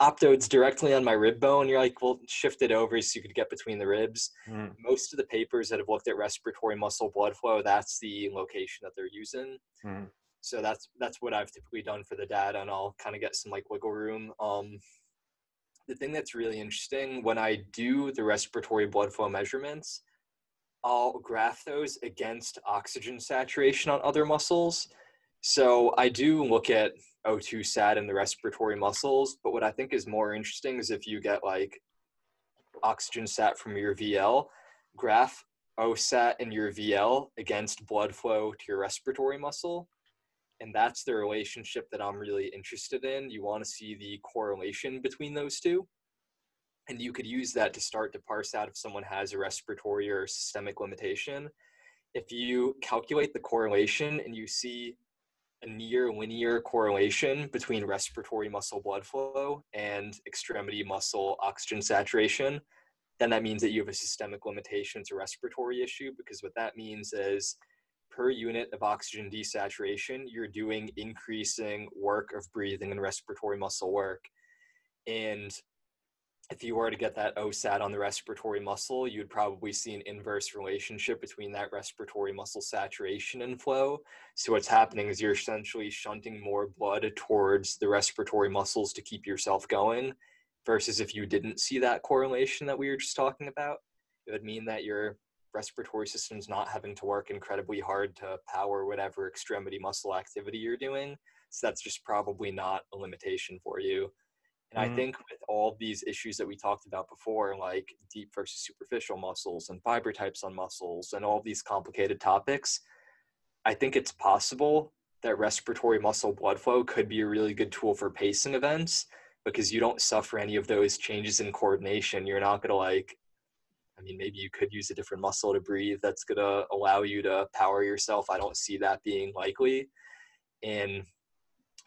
optode's directly on my rib bone, you're like, well, shift it over so you could get between the ribs. Mm. Most of the papers that have looked at respiratory muscle blood flow, that's the location that they're using. Mm. So that's that's what I've typically done for the data, and I'll kind of get some like wiggle room. Um, the thing that's really interesting when I do the respiratory blood flow measurements, I'll graph those against oxygen saturation on other muscles. So I do look at O2 sat in the respiratory muscles, but what I think is more interesting is if you get like oxygen sat from your VL, graph OSAT in your VL against blood flow to your respiratory muscle and that's the relationship that I'm really interested in. You want to see the correlation between those two. And you could use that to start to parse out if someone has a respiratory or systemic limitation. If you calculate the correlation and you see a near linear correlation between respiratory muscle blood flow and extremity muscle oxygen saturation, then that means that you have a systemic limitation to respiratory issue because what that means is per unit of oxygen desaturation, you're doing increasing work of breathing and respiratory muscle work. And if you were to get that OSAT on the respiratory muscle, you'd probably see an inverse relationship between that respiratory muscle saturation and flow. So what's happening is you're essentially shunting more blood towards the respiratory muscles to keep yourself going versus if you didn't see that correlation that we were just talking about, it would mean that your respiratory system's not having to work incredibly hard to power whatever extremity muscle activity you're doing. So that's just probably not a limitation for you. And mm-hmm. I think with all these issues that we talked about before, like deep versus superficial muscles and fiber types on muscles and all these complicated topics, I think it's possible that respiratory muscle blood flow could be a really good tool for pacing events because you don't suffer any of those changes in coordination. You're not going to like I mean, maybe you could use a different muscle to breathe that's going to allow you to power yourself. I don't see that being likely. And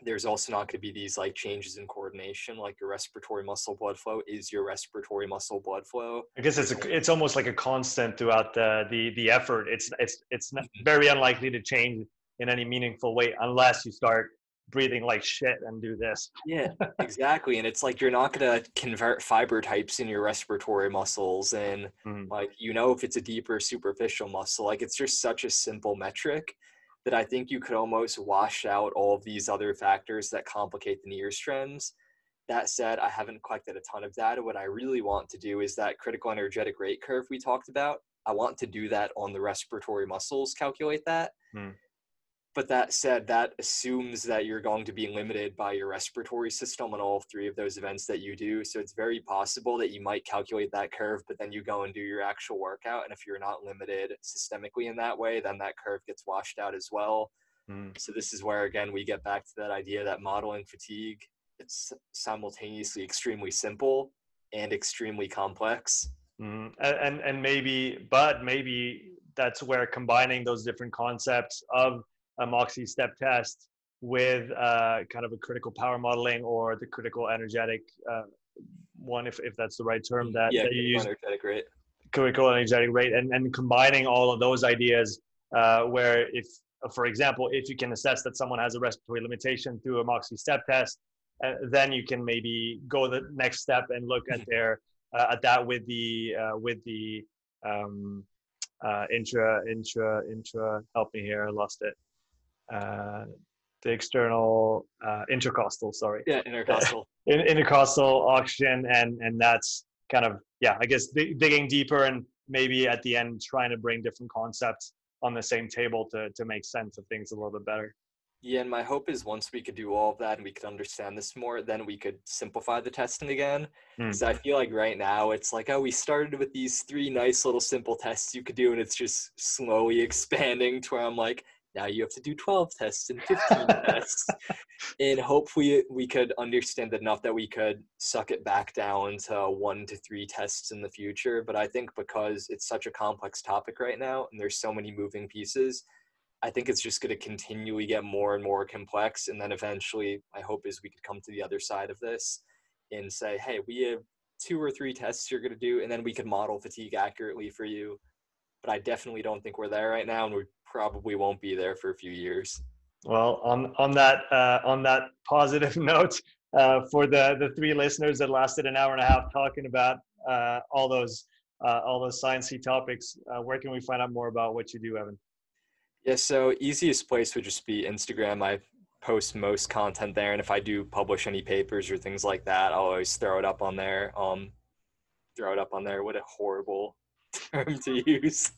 there's also not going to be these like changes in coordination like your respiratory muscle blood flow is your respiratory muscle blood flow i guess it's a, it's almost like a constant throughout the the, the effort it's it's it's mm-hmm. very unlikely to change in any meaningful way unless you start breathing like shit and do this. yeah, exactly. And it's like you're not going to convert fiber types in your respiratory muscles. And mm. like, you know, if it's a deeper superficial muscle, like it's just such a simple metric that I think you could almost wash out all of these other factors that complicate the NIRS trends. That said, I haven't collected a ton of data. What I really want to do is that critical energetic rate curve we talked about. I want to do that on the respiratory muscles, calculate that. Mm but that said, that assumes that you're going to be limited by your respiratory system on all three of those events that you do. So it's very possible that you might calculate that curve, but then you go and do your actual workout. And if you're not limited systemically in that way, then that curve gets washed out as well. Mm. So this is where, again, we get back to that idea that modeling fatigue, it's simultaneously extremely simple and extremely complex. Mm. And, and maybe, but maybe that's where combining those different concepts of a Moxy step test with uh, kind of a critical power modeling or the critical energetic uh, one, if, if that's the right term that, yeah, that you use. Energetic rate. Critical energetic rate, and, and combining all of those ideas, uh, where if, for example, if you can assess that someone has a respiratory limitation through a Moxy step test, uh, then you can maybe go the next step and look at their uh, at that with the uh, with the um, uh, intra intra intra. Help me here, I lost it. Uh, the external uh, intercostal, sorry. Yeah, intercostal. In, intercostal oxygen, and and that's kind of yeah, I guess digging deeper and maybe at the end trying to bring different concepts on the same table to to make sense of things a little bit better. Yeah, and my hope is once we could do all of that and we could understand this more, then we could simplify the testing again. Because mm. I feel like right now it's like, oh, we started with these three nice little simple tests you could do, and it's just slowly expanding to where I'm like, now you have to do 12 tests and 15 tests. And hopefully we could understand enough that we could suck it back down to one to three tests in the future. But I think because it's such a complex topic right now and there's so many moving pieces, I think it's just going to continually get more and more complex. And then eventually, my hope is we could come to the other side of this and say, hey, we have two or three tests you're going to do, and then we could model fatigue accurately for you. But I definitely don't think we're there right now, and we probably won't be there for a few years. Well, on on that uh, on that positive note, uh, for the the three listeners that lasted an hour and a half talking about uh, all those uh, all those sciencey topics, uh, where can we find out more about what you do, Evan? Yeah, so easiest place would just be Instagram. I post most content there, and if I do publish any papers or things like that, I'll always throw it up on there. Um, throw it up on there. What a horrible term to use.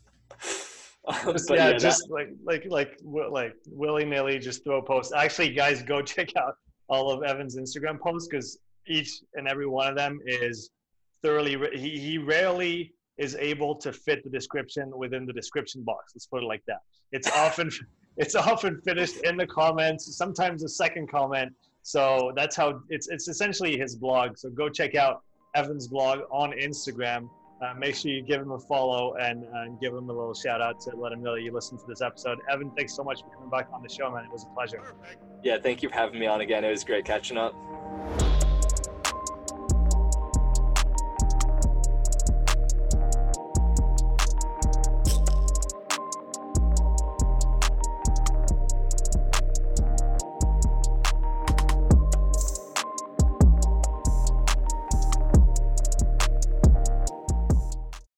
just, yeah, yeah, just that, like like like like willy nilly, just throw posts. Actually, guys, go check out all of Evan's Instagram posts because each and every one of them is thoroughly. He he rarely is able to fit the description within the description box. Let's put it like that. It's often it's often finished in the comments, sometimes a second comment. So that's how it's it's essentially his blog. So go check out Evan's blog on Instagram. Uh, make sure you give him a follow and, uh, and give him a little shout out to let him know that you listened to this episode. Evan, thanks so much for coming back on the show, man. It was a pleasure. Yeah, thank you for having me on again. It was great catching up.